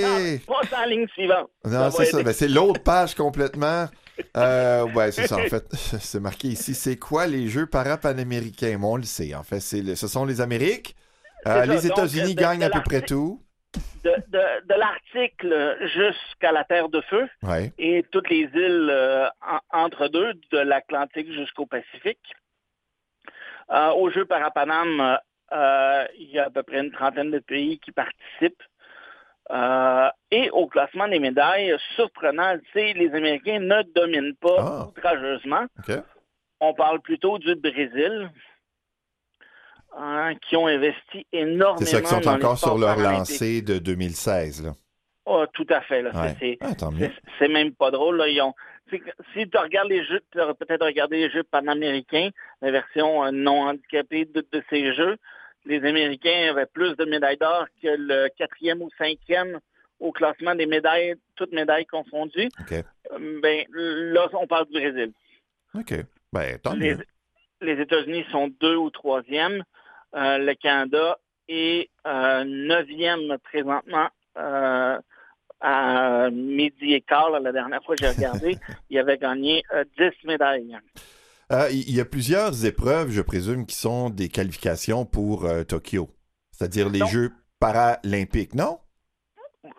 en, passe en ligne suivante. Non, c'est ça. Ben, c'est l'autre page complètement. (laughs) Euh, ouais, c'est ça. En fait, (laughs) c'est marqué ici. C'est quoi les Jeux parapanaméricains? Bon, on le sait. En fait, le- ce sont les Amériques. Euh, les États-Unis gagnent de à peu près tout. De, de- de l'article jusqu'à la Terre de Feu Ouais. et toutes les îles euh, en- entre deux, de l'Atlantique jusqu'au Pacifique. Euh, aux Jeux Parapanam, euh, il y a à peu près une trentaine de pays qui participent. Euh, et au classement des médailles, surprenant, les Américains ne dominent pas Ah. outrageusement. On parle plutôt du Brésil, hein, qui ont investi énormément. C'est ça qui sont dans encore sur leur lancée de 2016. Là. Oh, tout à fait. Là. C'est- Ouais. c'est- Ah, c'est même pas drôle. Là. Ils ont, c'est que si tu regardes les jeux, tu aurais peut-être regardé les jeux panaméricains, la version euh, non handicapée de, de ces jeux. Les Américains avaient plus de médailles d'or que le quatrième ou cinquième au classement des médailles, toutes médailles confondues. Euh, Ben, là, on parle du Brésil. OK. Ben, tant Les, mieux. les États-Unis sont deux ou troisième. Euh, le Canada est euh, neuvième présentement euh, à midi et quart. là, la dernière fois que j'ai regardé, (laughs) il avait gagné euh, 10 médailles. Euh, Il y a plusieurs épreuves, je présume, qui sont des qualifications pour euh, Tokyo. C'est-à-dire les Non. Jeux paralympiques, non?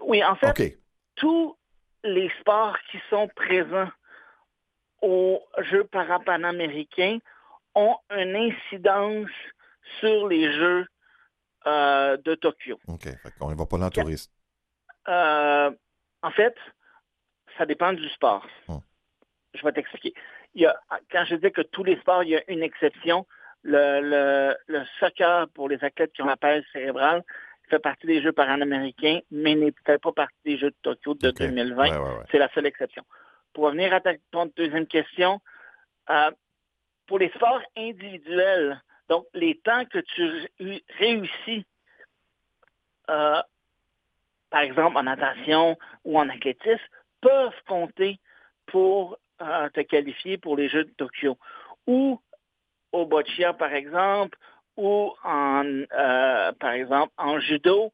Oui, en fait, tous les sports qui sont présents aux Jeux parapanaméricains ont une incidence sur les Jeux euh, de Tokyo. OK. Qu'on ne va pas dans le tourisme. Euh, en fait, ça dépend du sport. Hum. Je vais t'expliquer. Il y a, quand je dis que tous les sports, il y a une exception. Le, le, le soccer pour les athlètes qui ont la pèse cérébrale fait partie des Jeux panaméricains, mais n'est peut-être pas partie des Jeux de Tokyo de OK. 2020. Ouais, ouais, ouais. C'est la seule exception. Pour revenir à ta deuxième question, euh, pour les sports individuels, donc les temps que tu ré- réussis, euh, par exemple en natation ou en athlétisme, peuvent compter pour euh, te qualifier pour les Jeux de Tokyo. Ou au boccia, par exemple, ou en, euh, par exemple, en judo,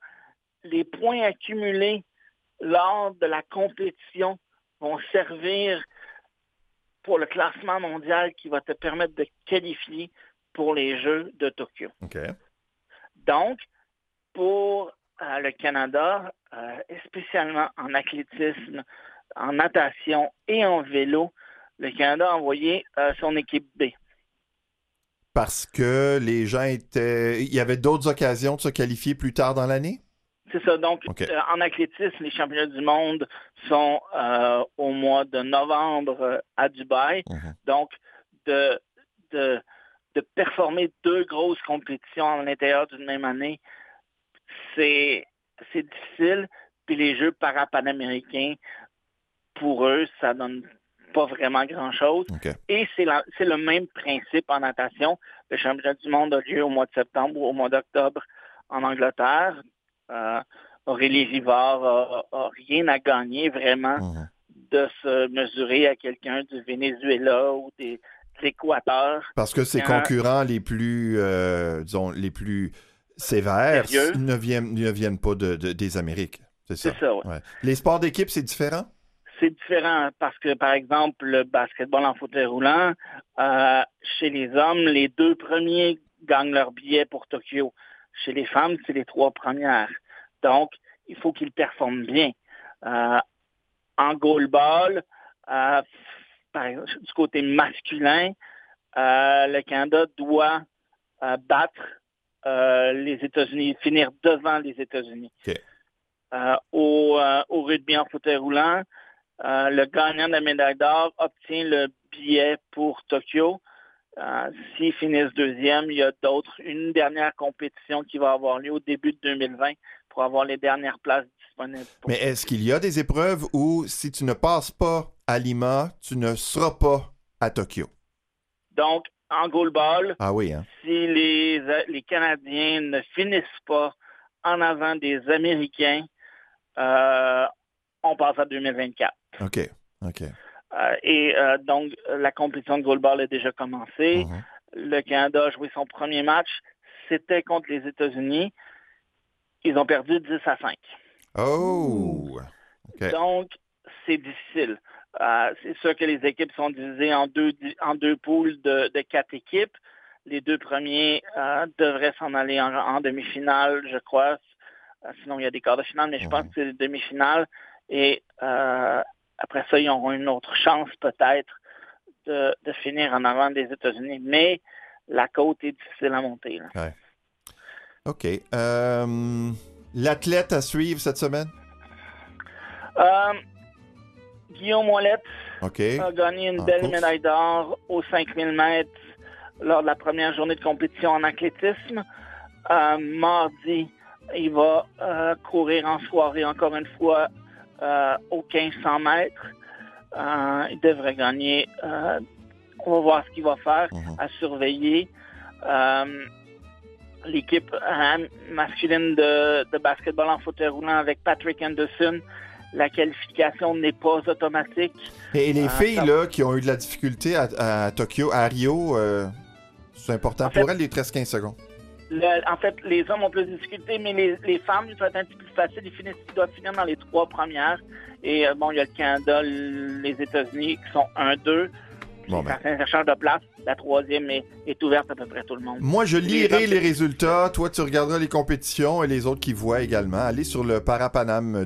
les points accumulés lors de la compétition vont servir pour le classement mondial qui va te permettre de qualifier pour les Jeux de Tokyo. OK. Donc, pour euh, le Canada, euh, spécialement en athlétisme, en natation et en vélo, le Canada a envoyé euh, son équipe B. Parce que les gens étaient. Il y avait d'autres occasions de se qualifier plus tard dans l'année? C'est ça. Donc, euh, en athlétisme, les championnats du monde sont euh, au mois de novembre à Dubaï. Mhm. Donc, de, de, de performer deux grosses compétitions à l'intérieur d'une même année, c'est c'est difficile. Puis les Jeux parapanaméricains, pour eux, ça donne pas vraiment grand-chose. Et c'est le même principe en natation. Le championnat du monde a lieu au mois de septembre ou au mois d'octobre en Angleterre. Euh, Aurélie Rivard a, a rien à gagner vraiment Mhm. de se mesurer à quelqu'un du Venezuela ou des, de l'Équateur. Parce que ses concurrents les plus, euh, disons, les plus sévères ne viennent, ne viennent pas de, de- des Amériques. C'est ça. Ça, ouais. Ouais. Les sports d'équipe, c'est différent? C'est différent parce que, par exemple, le basketball en fauteuil roulant, euh, chez les hommes, les deux premiers gagnent leur billet pour Tokyo. Chez les femmes, c'est les trois premières. Donc, il faut qu'ils performent bien. Euh, en goalball, euh, par exemple, du côté masculin, le Canada doit battre euh, les États-Unis, finir devant les États-Unis. Euh, au, euh, au rugby en fauteuil roulant, le gagnant de la médaille d'or obtient le billet pour Tokyo. S'ils finissent deuxième, il y a d'autres, une dernière compétition qui va avoir lieu au début de 2020 pour avoir les dernières places disponibles. Mais est-ce qu'il y a des épreuves où si tu ne passes pas à Lima, tu ne seras pas à Tokyo? Donc, en goalball, Ah oui, hein? si les, les Canadiens ne finissent pas en avant des Américains, euh, on passe à 2024. OK. OK. Euh, et euh, donc, la compétition de goalball a déjà commencé. Mhm. Le Canada a joué son premier match. C'était contre les États-Unis. Ils ont perdu 10 à 5. Oh! Donc, c'est difficile. Euh, c'est sûr que les équipes sont divisées en deux, en deux poules de, de quatre équipes. Les deux premiers euh, devraient s'en aller en, en demi-finale, je crois. Euh, sinon, il y a des quarts de finale, mais je pense que c'est les demi-finales. Et euh, après ça, ils auront une autre chance peut-être de, de finir en avant des États-Unis. Mais la côte est difficile à monter. là. Ouais. OK. L'athlète à suivre cette semaine? Guillaume Ouellette a gagné une En belle course. médaille d'or aux 5000 mètres lors de la première journée de compétition en athlétisme. Euh, mardi, il va euh, courir en soirée encore une fois euh, aux 1500 mètres. Il devrait gagner. on va voir ce qu'il va faire Mhm. à surveiller. L'équipe euh, masculine de, de basketball en fauteuil roulant avec Patrick Anderson, la qualification n'est pas automatique. Et les Ah, filles ça- là, qui ont eu de la difficulté à, à Tokyo, à Rio, euh, c'est important En pour fait- elles, les 13-15 secondes. Le- en fait, les hommes ont plus de difficultés, mais les, les femmes, ça va être un petit peu plus facile. Ils, finissent, ils doivent finir dans les trois premières. Et euh, bon, il y a le Canada, les États-Unis qui sont 1-2. Puis Bon, ben. de place. La troisième est, est ouverte à peu près tout le monde. Moi, je lirai les résultats. Toi, tu regarderas les compétitions et les autres qui voient également. Allez sur le Parapanam.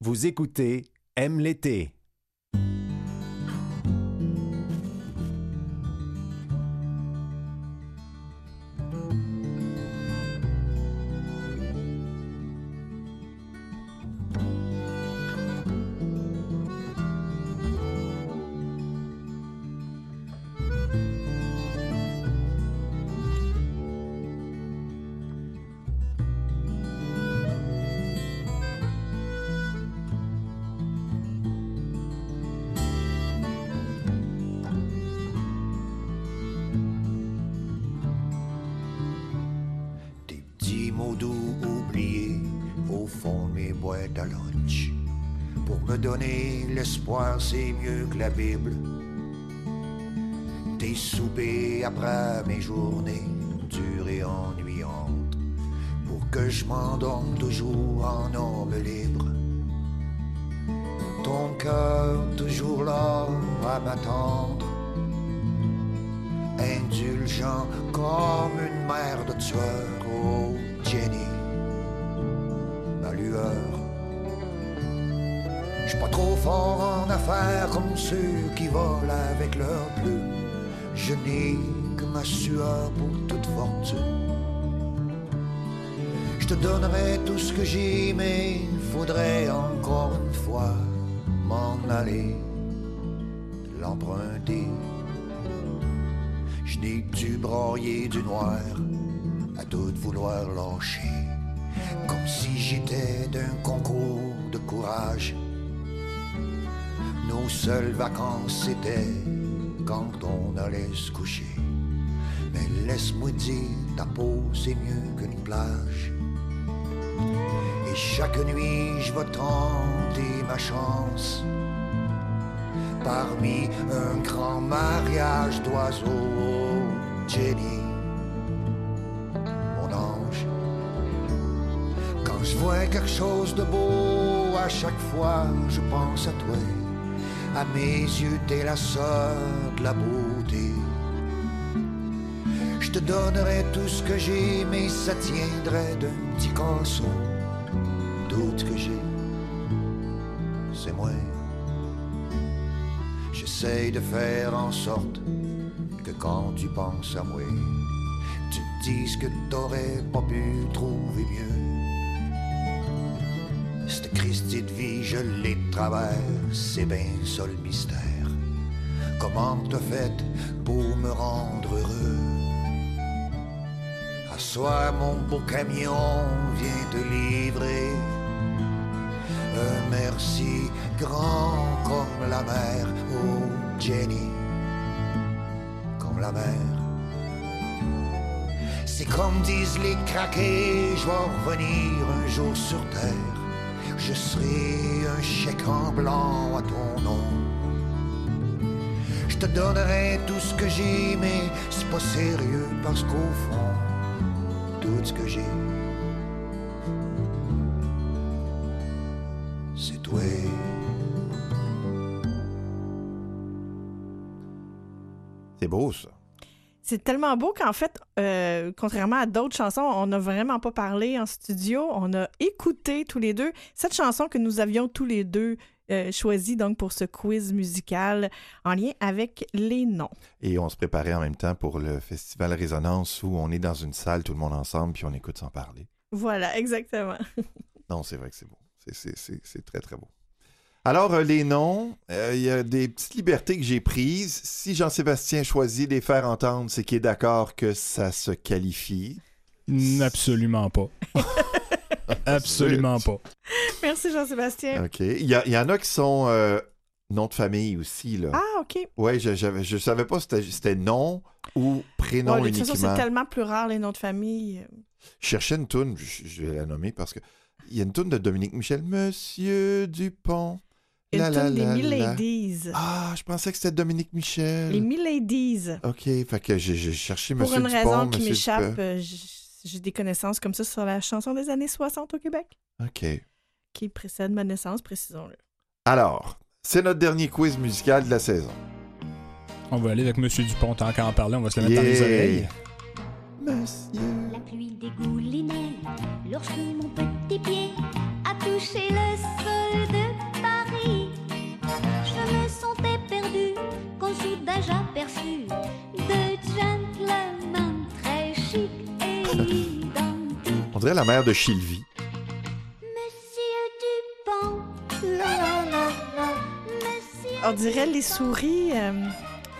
Vous écoutez Aime l'été. Mieux que la Bible. mes soupers après mes journées dures et ennuyantes, pour que je m'endorme toujours en homme libre. Ton cœur toujours là à m'attendre, indulgent comme une mère de tueur, oh Jenny, en affaires comme ceux qui volent avec leurs plumes. Je n'ai que ma sueur pour toute fortune. Je te donnerai tout ce que j'ai, mais faudrait encore une fois m'en aller, l'emprunter. Je n'ai du broyer du noir à tout vouloir lâcher, comme si j'étais d'un concours de courage. Nos seules vacances c'était quand on allait se coucher. Mais laisse-moi dire, ta peau c'est mieux qu'une plage. Et chaque nuit je vais tenter ma chance. Parmi un grand mariage d'oiseaux, Jenny, mon ange. Quand je vois quelque chose de beau, à chaque fois je pense à toi. À mes yeux, t'es la sœur de la beauté. Je te donnerai tout ce que j'ai, mais ça tiendrait d'un petit casson. D'autres que j'ai, c'est moi. J'essaye de faire en sorte que quand tu penses à moi, tu te dises que t'aurais pas pu trouver mieux. Vie, je l'ai de c'est bien ça le mystère. Comment t'as fait pour me rendre heureux? À soir, mon beau camion vient te livrer. Un merci grand comme la mer, oh Jenny, comme la mer. C'est comme disent les craqués, je vais revenir un jour sur terre. Je serai un chèque en blanc à ton nom. Je te donnerai tout ce que j'ai, mais c'est pas sérieux parce qu'au fond, tout ce que j'ai, c'est toi. C'est beau, ça. C'est tellement beau qu'en fait, euh, contrairement à d'autres chansons, on n'a vraiment pas parlé en studio. On a écouté tous les deux cette chanson que nous avions tous les deux euh, choisie donc pour ce quiz musical en lien avec les noms. Et on se préparait en même temps pour le festival Résonance où on est dans une salle, tout le monde ensemble, puis on écoute sans parler. Voilà, exactement. Non, c'est vrai que c'est beau. C'est- C'est c'est- c'est très, très beau. Alors, euh, les noms, euh, il y a des petites libertés que j'ai prises. Si Jean-Sébastien choisit de les faire entendre, c'est qu'il est d'accord que ça se qualifie. Absolument pas. (laughs) Absolument pas. Merci Jean-Sébastien. OK. Il y, en a qui sont euh, nom de famille aussi, là. Ah, OK. Ouais, je, j'avais- je savais pas si c'était- nom ou prénom Ouais, de toute façon, uniquement. c'est tellement plus rare les noms de famille. Je cherchais une toune, je, je vais la nommer parce que il y a une toune de Dominique Michel, Monsieur Dupont. Une La, la, toune des la, la. Miladies. Ah, je pensais que c'était Dominique Michel. Les Miladies. OK, fait que j'ai cherché Pour Monsieur une Dupont, raison qui m'échappe, euh, j'ai des connaissances comme ça sur la chanson des années 60 au Québec, OK. qui précède ma naissance, précisons-le. Alors, c'est notre dernier quiz musical de la saison. On va aller avec Monsieur Dupont tant qu'à en parler. On va se le mettre dans les oreilles. Monsieur. La pluie dégoulinait lorsque mon petit pied a touché le sol j'aperçus deux gentlemen très chic et identiques. (laughs) On dirait la mère de Sylvie. Monsieur Dupont, la la la la, Monsieur On dirait les souris euh,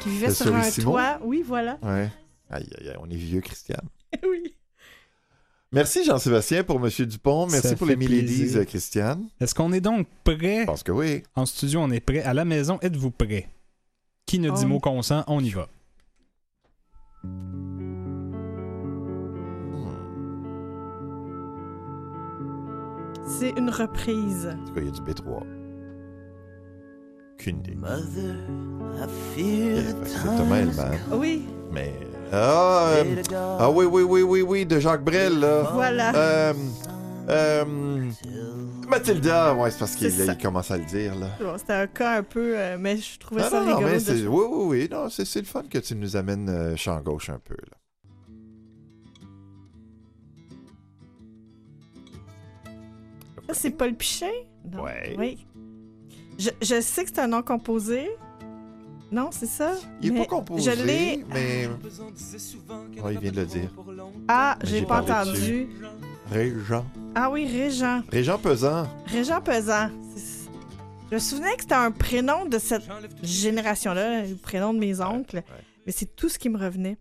qui vivaient Le sur un toit. Oui, voilà. Ouais. Aïe, aïe, aïe, on est vieux, Christian. (laughs) oui. Merci Jean-Sébastien pour Monsieur Dupont. Merci Ça pour les Miladies, Christiane. Est-ce qu'on est donc prêt? Je pense que oui. En studio, on est prêt. À la maison, êtes-vous prêt? Qui ne dit On- mot consent, on y va. C'est une reprise. En tout cas, il y a du B3. Aucune idée. Mother, I Hellman. Oui, Mais. Ah, euh, ah oui, oui, oui, oui, oui, de Jacques Brel, là. voilà. Euh, euh, Mathilda, ouais, c'est parce qu'il commence à le dire, là. Bon, C'était un cas un peu, euh, mais je trouvais Ah ça non, non, rigolo. mais de- c'est- oui, oui, oui, non, c'est c'est le fun que tu nous amènes euh, champ gauche un peu, là. Ça, c'est Paul Pichet? Non. Ouais. Oui. Je, je sais que c'est un nom composé. Non, c'est ça? Il est Mais pas composé, Je l'ai. mais... Oh, il vient de le dire. Ah, j'ai pas entendu. Régent. Ah oui, Régent. Régent Pesant. Régent Pesant. Je me souvenais que c'était un prénom de cette génération-là, le prénom de mes oncles. Mais c'est tout ce qui me revenait.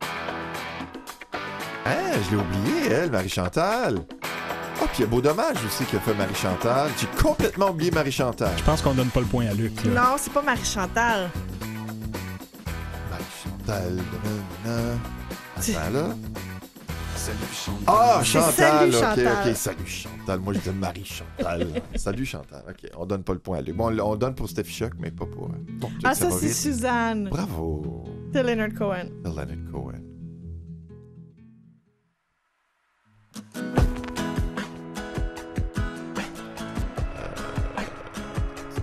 Ah, je l'ai oublié, elle, Marie-Chantal. Ah, puis il y a Beau Dommage aussi qui a fait Marie-Chantal. J'ai complètement oublié Marie-Chantal. Je pense qu'on donne pas le point à Luc. là. Non, c'est pas Marie-Chantal. Marie-Chantal. nanana. Tu- Ah, Chantal, Salut ok, Chantal. ok, salut Chantal. Moi, je disais Marie-Chantal. (laughs) salut Chantal, ok. On donne pas le point à lui. Bon, on donne pour Steffi Choc, mais pas pour. euh, Bon, Ah, ça, c'est. Suzanne. Bravo, C'est Leonard Cohen. Leonard Cohen.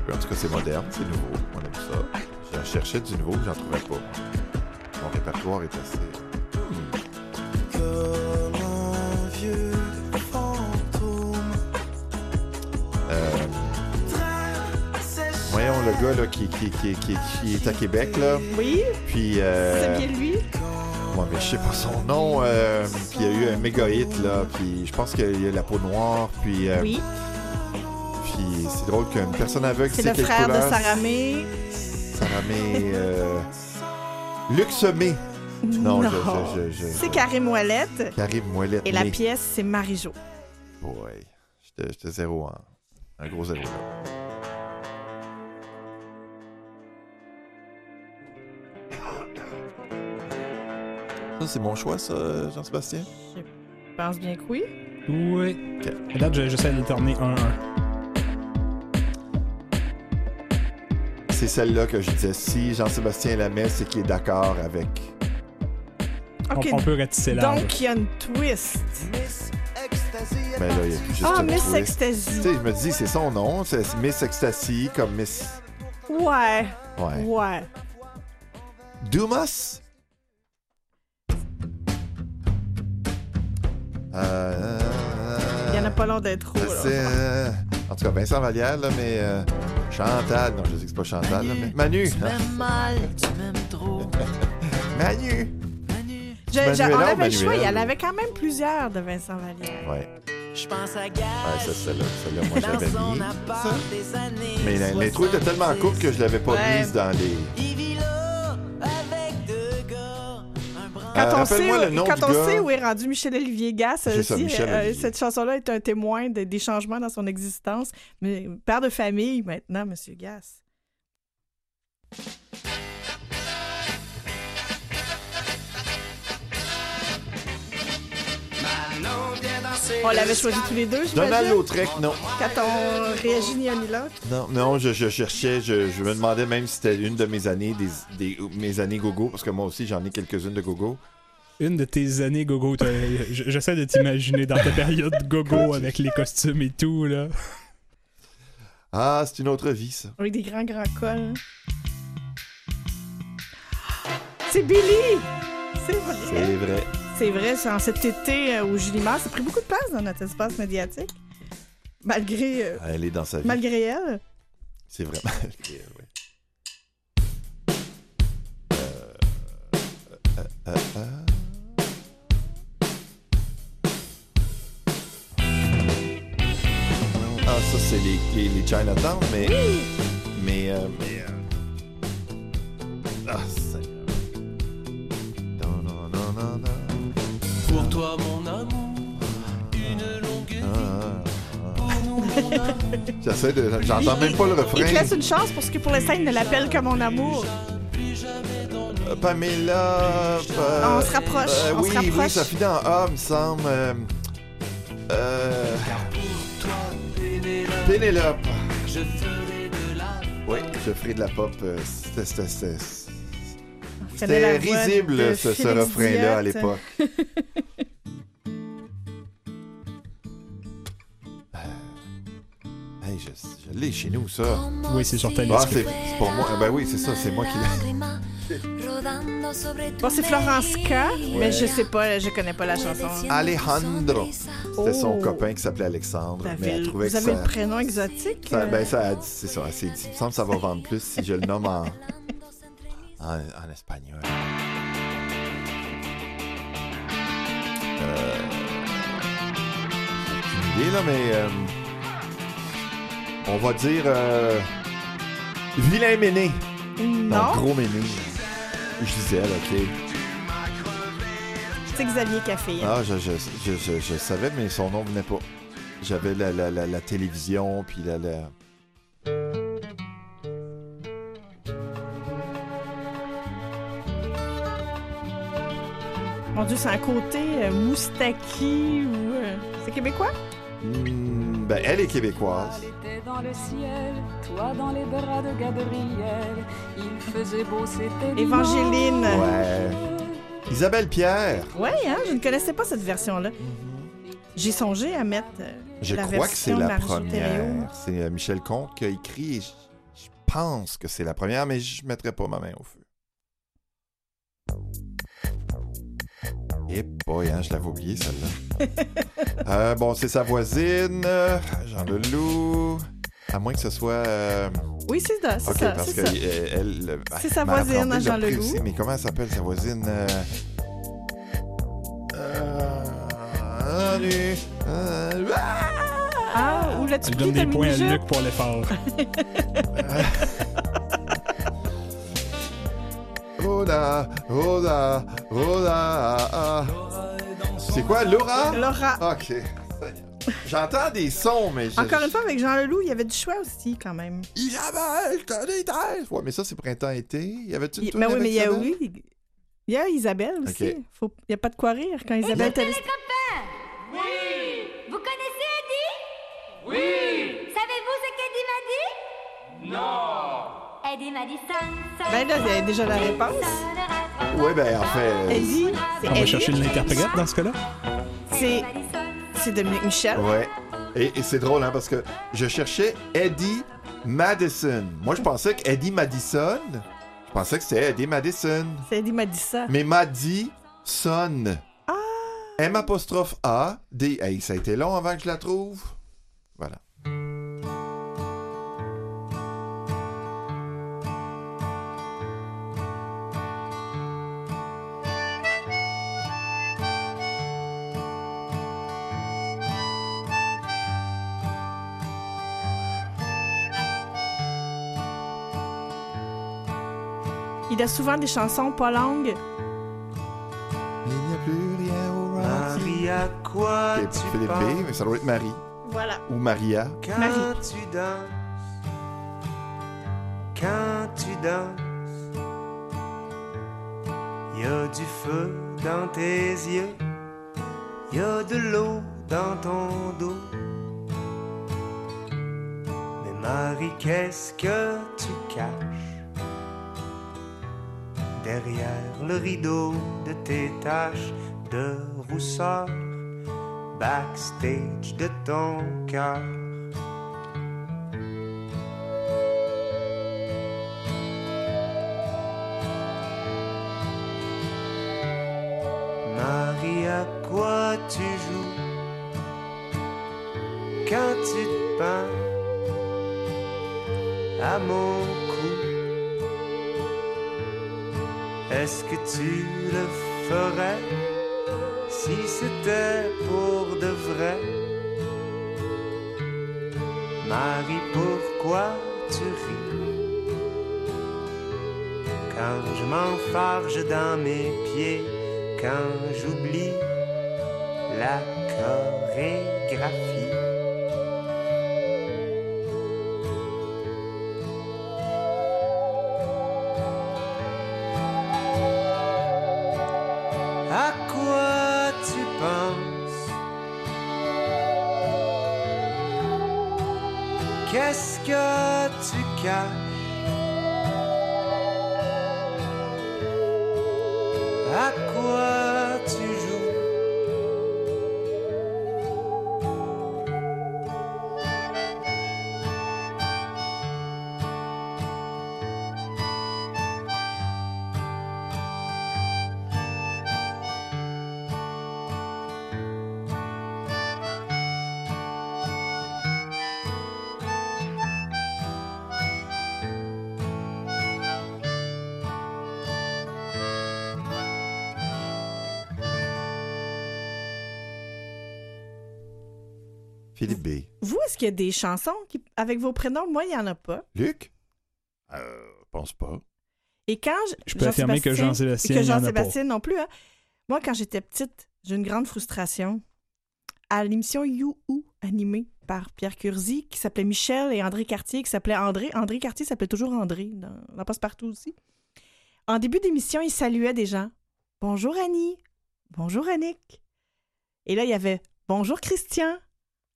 Euh, En tout cas, c'est moderne, c'est nouveau. On aime ça. J'en cherchais du nouveau, j'en trouvais pas. Mon répertoire est assez. un vieux fantôme. Euh, voyons le gars là, qui, qui, qui, qui, qui est à Québec, là. Oui, Puis. euh, c'est bien lui. Ouais, mais je sais pas son nom. euh, puis il y a eu un méga hit, là. Puis je pense qu'il y a la peau noire. Puis. euh, Oui, Puis c'est drôle qu'une personne aveugle, c'est le frère de couleur? Sarah May, euh... Luc Non, je- je- je- je- C'est Karim Ouellette. Karim Ouellet. Et la pièce, c'est Marie-Jo. Boy. J'étais j'étais zéro en... Un gros zéro, là. Ça, c'est mon choix, ça, Jean-Sébastien? Je pense bien que oui. Oui. Ok. À date, je- j'essaie d'alterner 1-1. C'est celle-là que je disais. Si Jean-Sébastien la met, c'est qu'il est d'accord avec... On, Ok, on peut ratisser large. Donc, il y a une twist. Mais là, il y a plus juste Ah, Miss twist. Ecstasy. Tu sais, je me dis, c'est son nom. C'est Miss Ecstasy, comme Miss... Ouais. Ouais. Ouais. Dumas? Euh, Il y en a pas long d'être trop. là. C'est, euh, en tout cas, Vincent Vallière, là, mais euh, Chantal, non, je dis que c'est pas Chantal, là, mais Manu. Tu m'aimes mal, tu m'aimes trop. (laughs) Manu. Je- je- Manuela on avait le choix. Il y en avait quand même plusieurs de Vincent Vallière. Ouais, Je pense à ouais, Gage. ça, celle-là, celle-là, moi, j'avais Dans son mis. Mais l'intro était tellement 70. courte que je l'avais pas Ouais. mise dans les... Il vit là, avec deux gars, un brin Quand, Euh, on, sait, rappelle-moi le nom quand du on gars. sait où est rendu Michel-Olivier Gass, C'est ça, aussi, Michel euh, Olivier. cette chanson-là est un témoin de- des changements dans son existence. Mais père de famille maintenant, Monsieur Gass. On l'avait choisi tous les deux, Donald j'imagine. Lautrec, non. Quand on réagit ni l'autre? Non, non, je, je cherchais, je, je me demandais même si c'était une de mes années, des, des- mes années gogo, parce que moi aussi j'en ai quelques-unes de gogo. Une de tes années gogo, j'essaie de t'imaginer dans ta période gogo avec les costumes et tout, là. Ah, c'est une autre vie, ça. Avec des grands, grands cols. C'est Billy! C'est vrai. C'est vrai. C'est vrai, c'est en cet été euh, où Julie Mars a pris beaucoup de place dans notre espace médiatique. Malgré, euh, Elle est dans sa vie. malgré elle. C'est vraiment. (laughs) ouais. Euh, euh, euh, euh. Ah, ça, c'est les, les, les Chinatown, mais. Mais. euh, mais euh, Ah, toi, mon amour, une longue vie. Pour nous, mon amour. J'essaie de. J'entends même pas le Il te refrain. laisse une chance parce que pour l'instant, il ne l'appelle que mon amour. Euh, Pamela. euh, On se rapproche, euh, on oui, se rapproche. oui, ça finit en A, me semble. Euh, euh, toi, Pénélope, Pénélope. je ferai de Je ferai de la pop. euh, C'était- la risible, ce, ce Félix refrain-là, à l'époque. (laughs) Hey, je, je l'ai chez nous, ça. Oui, c'est sur ta Ah, liste. c'est c'est pour moi. Ben oui, c'est ça, c'est moi qui l'ai. (laughs) Bon, c'est Florence K, mais je sais pas, je connais pas la chanson. Alejandro. C'était son Oh. copain qui s'appelait Alexandre. Vous mais elle avez, trouvait vous que avez ça, le prénom exotique? ça- ben, ça c'est ça. dit, il me semble que ça va vendre plus si je le nomme en, en, en espagnol. Euh, j'ai aucune idée, là, mais euh, on va dire euh, vilain méné. non, gros méné. Gisèle, ok. c'est Xavier Café. Ah, je, je, je, je, je savais, mais son nom venait pas. J'avais la, la, la, la télévision, puis la, la... Mon Dieu, c'est un côté euh, moustaki ou... euh, C'est québécois? Hmm, ben, elle est québécoise. Dans le ciel, toi dans les bras de Gabriel. Il faisait beau, c'était Évangéline. Ouais. Isabelle Pierre. Ouais, hein, je ne connaissais pas cette version-là. J'ai songé à mettre euh, Je la crois que c'est la première. C'est euh, Michel Comte qui a écrit. et Je, je pense que c'est la première, mais je mettrai pas ma main au feu. Et boy, hein, je l'avais oublié celle-là. (laughs) Euh, bon, c'est sa voisine, euh, Jean Leloup. À moins que ce soit. euh, Oui, c'est ça, c'est Ok, ça, parce c'est que ça. euh, elle. C'est elle sa voisine, apporté Jean Leloup. aussi, Mais comment elle s'appelle sa voisine euh, euh, euh, ah! Ah, ou l'as-tu Je pris donne des points à? Luc pour l'effort. Oh là, oh là, oh là, ah. C'est quoi, Laura? Laura. Ok. J'entends des sons, mais je... Encore une fois, avec Jean Leloup, il y avait du choix aussi, quand même. Isabelle, t'as des têtes! Ouais, mais ça, c'est printemps-été. Y avait-tu Il- Mais oui, mais il y a, oui, il y a Isabelle aussi. Faut... Il n'y a pas de quoi rire quand Isabelle t'a les copains Oui Vous connaissez Eddie Oui Savez-vous ce qu'Eddie m'a dit Non Eddie m'a dit ça, ça, Ben là, il y a déjà la réponse. Ouais, ben, en fait... euh, Eddie, c'est On va chercher l'interprète dans ce cas-là. C'est... C'est Dominique Michel. Ouais. Et, et c'est drôle, hein, parce que je cherchais Eddie Madison. Moi, je pensais que Eddie Madison, je pensais que c'était Eddie Madison. C'est Eddie m'a dit ça. Mais Madison. Ah! M apostrophe A, D. Hey, ça a été long avant que je la trouve. Il a souvent des chansons pas longues. Il n'y a plus rien au Marie, à quoi C'est tu Philippe B, mais ça doit être Marie. Voilà. Ou Maria. quand Marie. tu danses Quand tu danses Y a du feu dans tes yeux Y a de l'eau dans ton dos Mais Marie, qu'est-ce que tu caches Derrière le rideau de tes taches de rousseur backstage de ton cœur. Marie, à quoi tu joues quand tu te peins à Est-ce que tu le ferais si c'était pour de vrai? Marie, pourquoi tu ris? Quand je m'enfarge dans mes pieds, quand j'oublie la chorégraphie? Est-ce qu'il y a des chansons qui- avec vos prénoms? Moi, il n'y en a pas. Luc? Euh, pense pas. Et quand je, Je peux affirmer que Jean-Sébastien, que. Jean-Sébastien non plus. hein. Moi, quand j'étais petite, j'ai une grande frustration. À l'émission You Who, animée par Pierre Curzi, qui s'appelait Michel et André Cartier, qui s'appelait André. André Cartier s'appelait toujours André, dans, dans Passe-Partout aussi. En début d'émission, il saluait des gens. Bonjour Annie. Bonjour Annick. Et là, il y avait Bonjour Christian.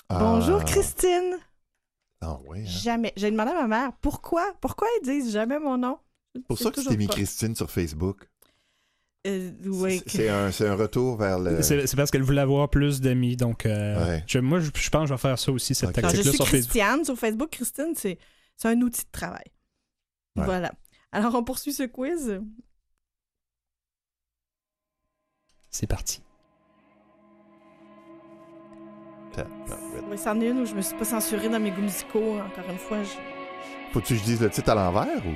Bonjour Ah. Christine. Ah ouais. hein. Jamais. J'ai demandé à ma mère pourquoi. Pourquoi ils disent jamais mon nom? C'est pour C'est ça que tu t'es mis pas. Christine sur Facebook. Euh, ouais, C'est- un, retour vers le. C'est parce qu'elle voulait avoir plus d'amis. Donc, euh, Ouais. je- moi, je, je pense que je vais faire ça aussi, cette je tactique-là suis sur Facebook. Christiane sur Facebook, Christine, c'est c'est un outil de travail. Ouais. Voilà. Alors, on poursuit ce quiz. C'est parti. Oui, c'en est une où je me suis pas censurée dans mes goûts musicaux. Encore une fois, je... Faut-tu que je dise le titre à l'envers ou?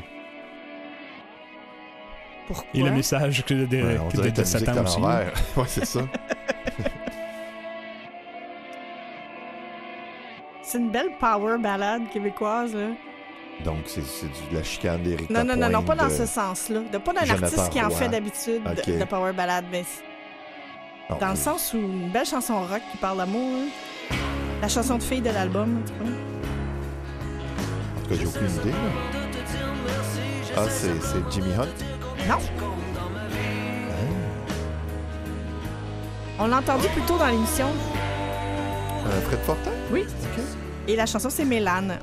pourquoi? Et le message que de, Ouais, on que de, de Satan à aussi. l'envers. (laughs) ouais, c'est ça. (laughs) C'est une belle power ballade québécoise. Là. Donc, c'est de la chicane d'Éric Non, non, non, non, pas dans Lapointe, ce de- sens-là. De pas d'un artiste qui en fait d'habitude de- Ok. de, power ballade, mais Ah, dans le sens où une belle chanson rock qui parle d'amour. hein. La chanson de fille de l'album, tu vois. En tout cas, j'ai aucune idée. là. Ah, c'est c'est Jimmy Hunt? Non. On l'a entendu plus tôt dans l'émission. Euh, Fred Fortin? Oui. Et la chanson, c'est Mélane.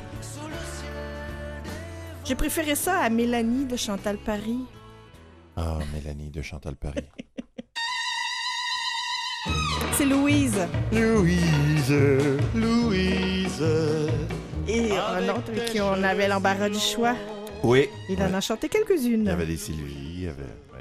J'ai préféré ça à Mélanie de Chantal Paris. Ah, Mélanie de Chantal Paris. (laughs) C'est Louise. Louise, Louise. Et un autre avec qui on avait l'embarras du choix. Oui. Il en a chanté Il y quelques-unes. avait des Sylvie, il y avait. Ouais.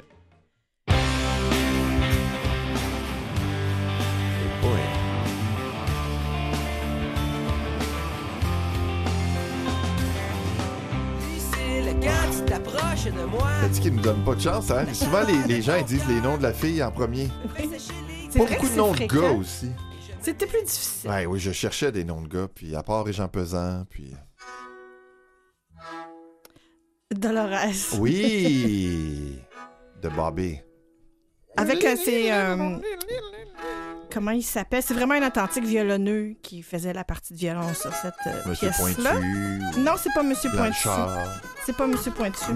T'approches de moi. T'as dit qu'ils nous donnent pas de chance, hein? Souvent, les, les gens ils disent les noms de la fille en premier. C'est Pas beaucoup de noms de gars aussi. C'était plus difficile. Ouais, oui, je cherchais des noms de gars, puis à part Régent Pesant, puis. Dolores. Oui! (laughs) De Bobby. Avec euh, ses. euh, comment il s'appelle? C'est vraiment un authentique violonneux qui faisait la partie de violon sur cette euh, Monsieur pièce-là. Pointu. ou Non, c'est pas Monsieur Pointu. Blanchard. C'est pas Monsieur Pointu.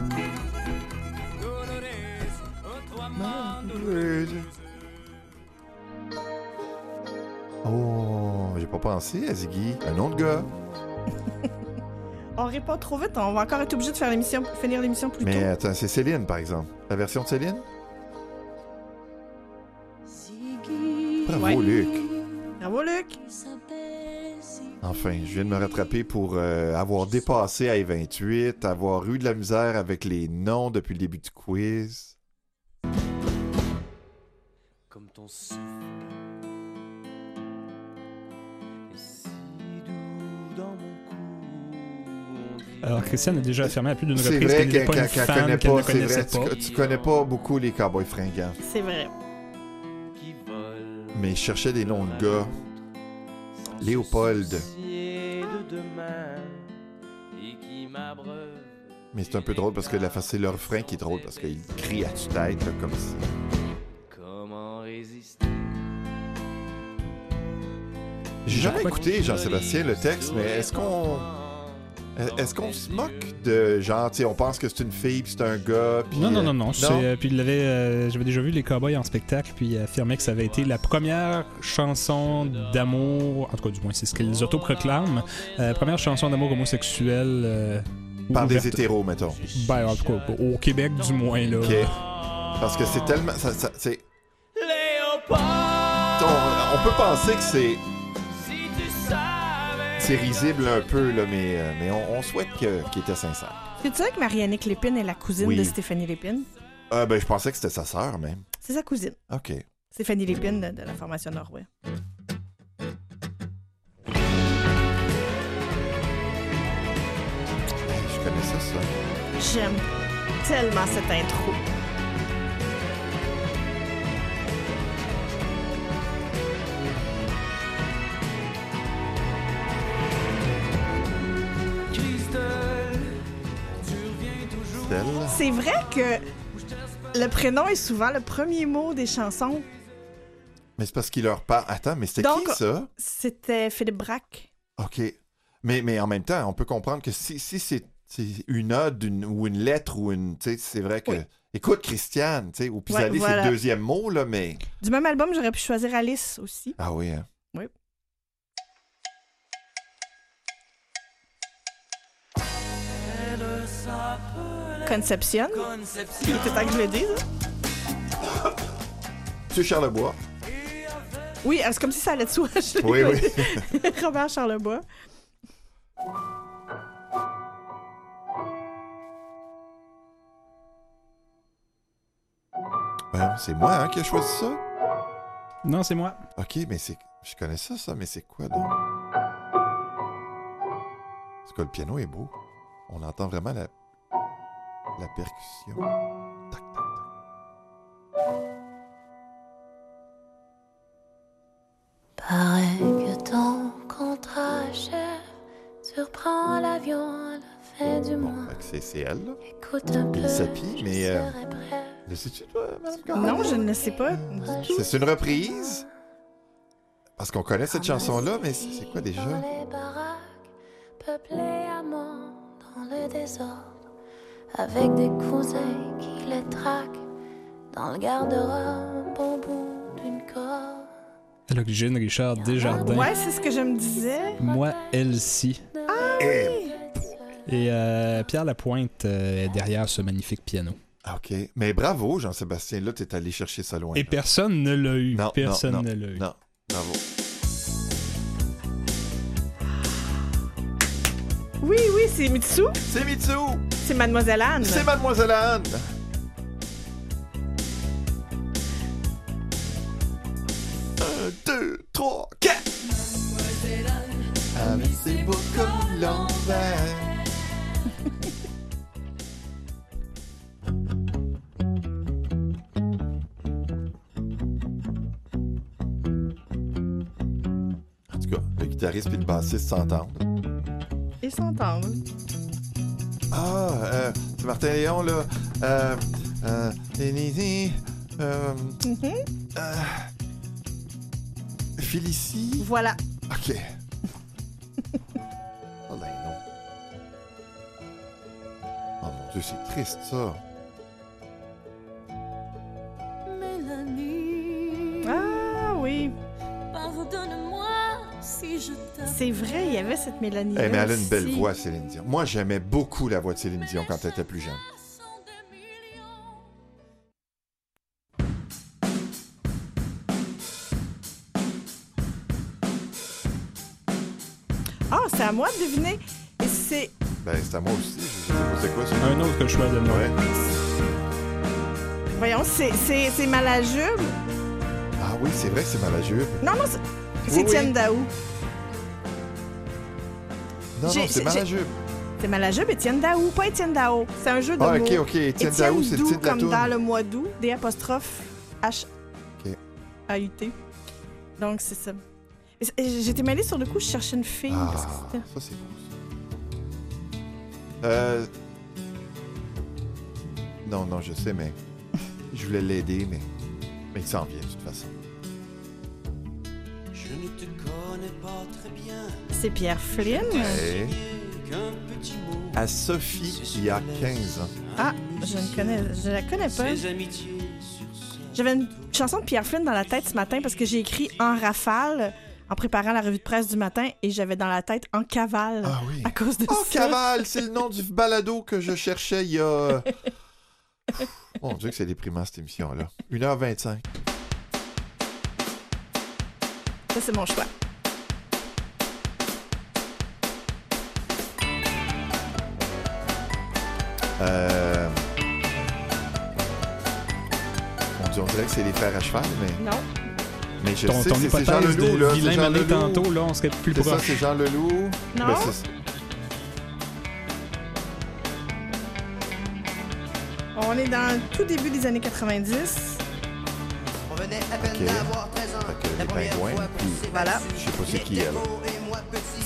Oh, j'ai pas pensé à Ziggy. Un nom de gars. (laughs) On répond trop vite, on va encore être obligé de faire l'émission, finir l'émission plus Mais tôt. attends, c'est Céline, par exemple. La version de Céline? Bravo, Ouais. Luc. Bravo, Luc. Enfin, je viens de me rattraper pour euh, avoir dépassé à 28, avoir eu de la misère avec les noms depuis le début du quiz. Comme ton souffle Alors, Christiane a déjà affirmé à plus d'une C'est reprise vrai qu'elle n'est pas qu'elle- une ne c'est connaissait vrai. pas. Tu, tu connais pas beaucoup les cowboys fringants. C'est vrai. qui vole Mais je cherchais des noms de gars. Léopold. Mais c'est un peu drôle parce que la c'est le refrain qui est drôle parce qu'il crie à tue-tête comme si. comment résister J'ai jamais écouté Jean-Sébastien le texte, mais est-ce qu'on. Est-ce qu'on se moque de genre, tu sais, on pense que c'est une fille puis c'est un gars puis. Non, non, euh, non, non. euh, puis il l'avait, euh, j'avais déjà vu les Cowboys en spectacle, puis il affirmait que ça avait été la première chanson d'amour, en tout cas, du moins, c'est ce qu'ils autoproclament, euh, première chanson d'amour homosexuelle. euh, Par des hétéros, mettons. Ben, en tout cas, au Québec, du moins, là. Ok. Parce que c'est tellement. ça- ça- c'est- Léopard, on, on peut penser que c'est. C'est risible un peu, là, mais, euh, mais on, on souhaite que- qu'il était sincère. Est-ce que tu sais que Marianne Lépine est la cousine Oui. de Stéphanie Lépine? Euh, ben, je pensais que c'était sa sœur, même. C'est sa cousine. OK. Stéphanie Lépine de, de la formation Norway. Hey, je connaissais ça. J'aime tellement cette intro. C'est vrai que le prénom est souvent le premier mot des chansons. Mais c'est parce qu'il leur parle. Attends, mais c'était qui ça? C'était Philippe Braque. OK. Mais, mais en même temps, on peut comprendre que si, si c'est une ode une- ou une lettre ou une. Tu sais, c'est vrai que. Oui. Écoute, Christiane, tu sais, pis Ouais, aller, c'est le deuxième mot, là, mais. Du même album, j'aurais pu choisir Alice aussi. Ah oui, hein. Oui. Elle Conception. Il Conception. était temps que je le dise. Tu Charlebois. Oui, c'est comme si ça allait de soi. (laughs) je Oui, oui. (laughs) Robert Charlebois. Ben, c'est moi hein, qui ai choisi ça. Non, c'est moi. OK, mais c'est. Je connais ça, ça, mais c'est quoi donc? Parce que le piano est beau. On entend vraiment la. La percussion. Tac, tac, tac. Paraît que ton contrat chef surprend l'avion à la fin du mois. Que c'est c'est elle, là. Écoute un peu. Je mais. euh, le sais-tu, toi? Non, je ne le sais pas. C'est une reprise? Parce qu'on connaît cette chanson-là, mais c'est c'est quoi déjà? Dans les baraques, peuplées à mort dans le désordre, avec des cousins qui les traquent dans le garde-robe au bout d'une corde. À l'origine, Richard Desjardins. Ouais, c'est ce que je me disais. Moi, Elsie. Eh, Et euh, Pierre Lapointe euh, est derrière ce magnifique piano. OK. Mais bravo, Jean-Sébastien. Là, t'es allé chercher ça loin. Et là. personne ne l'a eu. Non, personne non, ne l'a eu. Non, bravo. Oui, oui, c'est Mitsu. C'est Mitsu! C'est Mademoiselle Anne. C'est Mademoiselle Anne! Un, deux, trois, quatre! Avec ses beaux comme l'envers. En tout cas, le guitariste et le bassiste s'entendent. Ils s'entendent. Ah, euh, c'est Martin Léon, là. Euh, euh, euh, Mhm. euh, Félicie. Voilà. OK. (laughs) oh ben non. Oh mon Dieu, c'est triste, ça. Mélanie, si je t'aime. C'est vrai, il y avait cette Mélanie. Eh, mais elle a une belle voix, Céline Dion. Moi, j'aimais beaucoup la voix de Céline Dion quand elle était plus jeune. Ah, c'est à moi de deviner. Et c'est. Ben, c'est à moi aussi. Je je sais pas c'est quoi, ça. Un autre choix de moi. Ouais. Voyons, c'est, c'est, c'est Malajube. Ah oui, c'est vrai que c'est Malajube. Non, non, c'est, Étienne. Daou. Non, J'ai- non, c'est j'ai- Malajube. C'est Malajube, Étienne Daou, pas Étienne Dao. C'est un jeu de Ah, mots. ok, ok. Étienne Daou, c'est le titre de la comme toune. dans le mois d'août, D apostrophe H Ok. A U T. Donc c'est ça. Et c'est- et J'étais mêlée sur le coup, je cherchais une fille. Ah, parce que c'était- ça, c'est ça. Euh... Non, non, je sais, mais... Je voulais l'aider, mais... Mais il s'en vient, de toute façon. C'est Pierre Flynn. À Sophie, il y a 15 ans. Ah, je ne connais, je la connais pas. J'avais une chanson de Pierre Flynn dans la tête ce matin parce que j'ai écrit en rafale en préparant la revue de presse du matin et j'avais dans la tête en cavale Ah oui. à cause de Oh, ça. Cavale, c'est le nom du (laughs) balado que je cherchais il y a... (laughs) Mon Dieu que c'est déprimant cette émission-là. 1h25. Ça, c'est mon choix. Euh... On dirait que c'est les frères à cheval, mais... Non. Mais je ton sais, ton c'est- c'est Jean Leloup, de là. c'est vilain Jean mané Leloup. tantôt, là, on serait plus C'est ça, proche. c'est Jean Leloup. Non. Ben, On est dans le tout début des années 90. On venait à peine Ok. d'avoir les pingouins, puis Voilà. je sais pas c'est qui elle.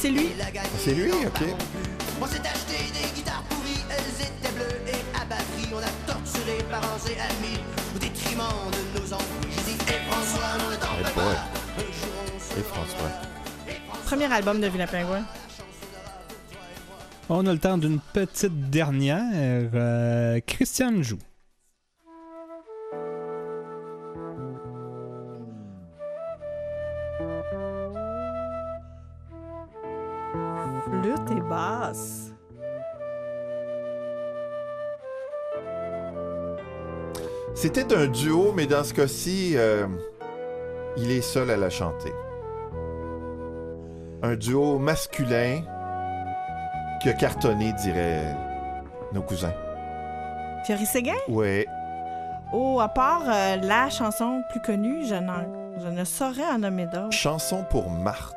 C'est lui. C'est lui, ok. On s'est acheté des guitares pourries, elles étaient bleues et à batterie. On a torturé parents et amis au détriment de nos envies. J'ai dit, et François, non, le temps pas. On se Et François. Premier album de Vilain Pingouin. On a le temps d'une petite dernière. Euh, Christiane joue. C'était un duo, mais dans ce cas-ci, euh, il est seul à la chanter. Un duo masculin qui a cartonné, diraient nos cousins. Thierry Séguin? Ouais. Oh, à part euh, la chanson plus connue, je, n'en- je ne saurais en nommer d'autres. Chanson pour Marthe.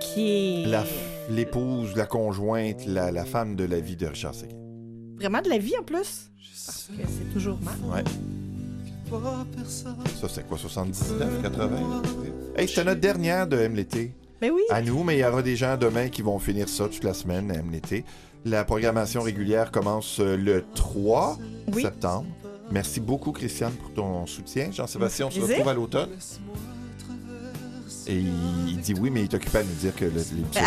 Qui est La- L'épouse, la, conjointe, la, la femme de la vie de Richard Séguin. vraiment de la vie en plus? Parce que c'est toujours mal. Ouais. Ça, c'est quoi, 79, 80? Hey, c'était notre dernière de M l'été. Mais oui. À nous, mais il y aura des gens demain qui vont finir ça toute la semaine, M l'été. La programmation régulière commence euh, le 3 Oui. septembre. Merci beaucoup, Christiane, pour ton soutien. Jean-Sébastien, on se retrouve à l'automne. Et il, dit oui, mais il est occupé à nous dire que le- l'épisode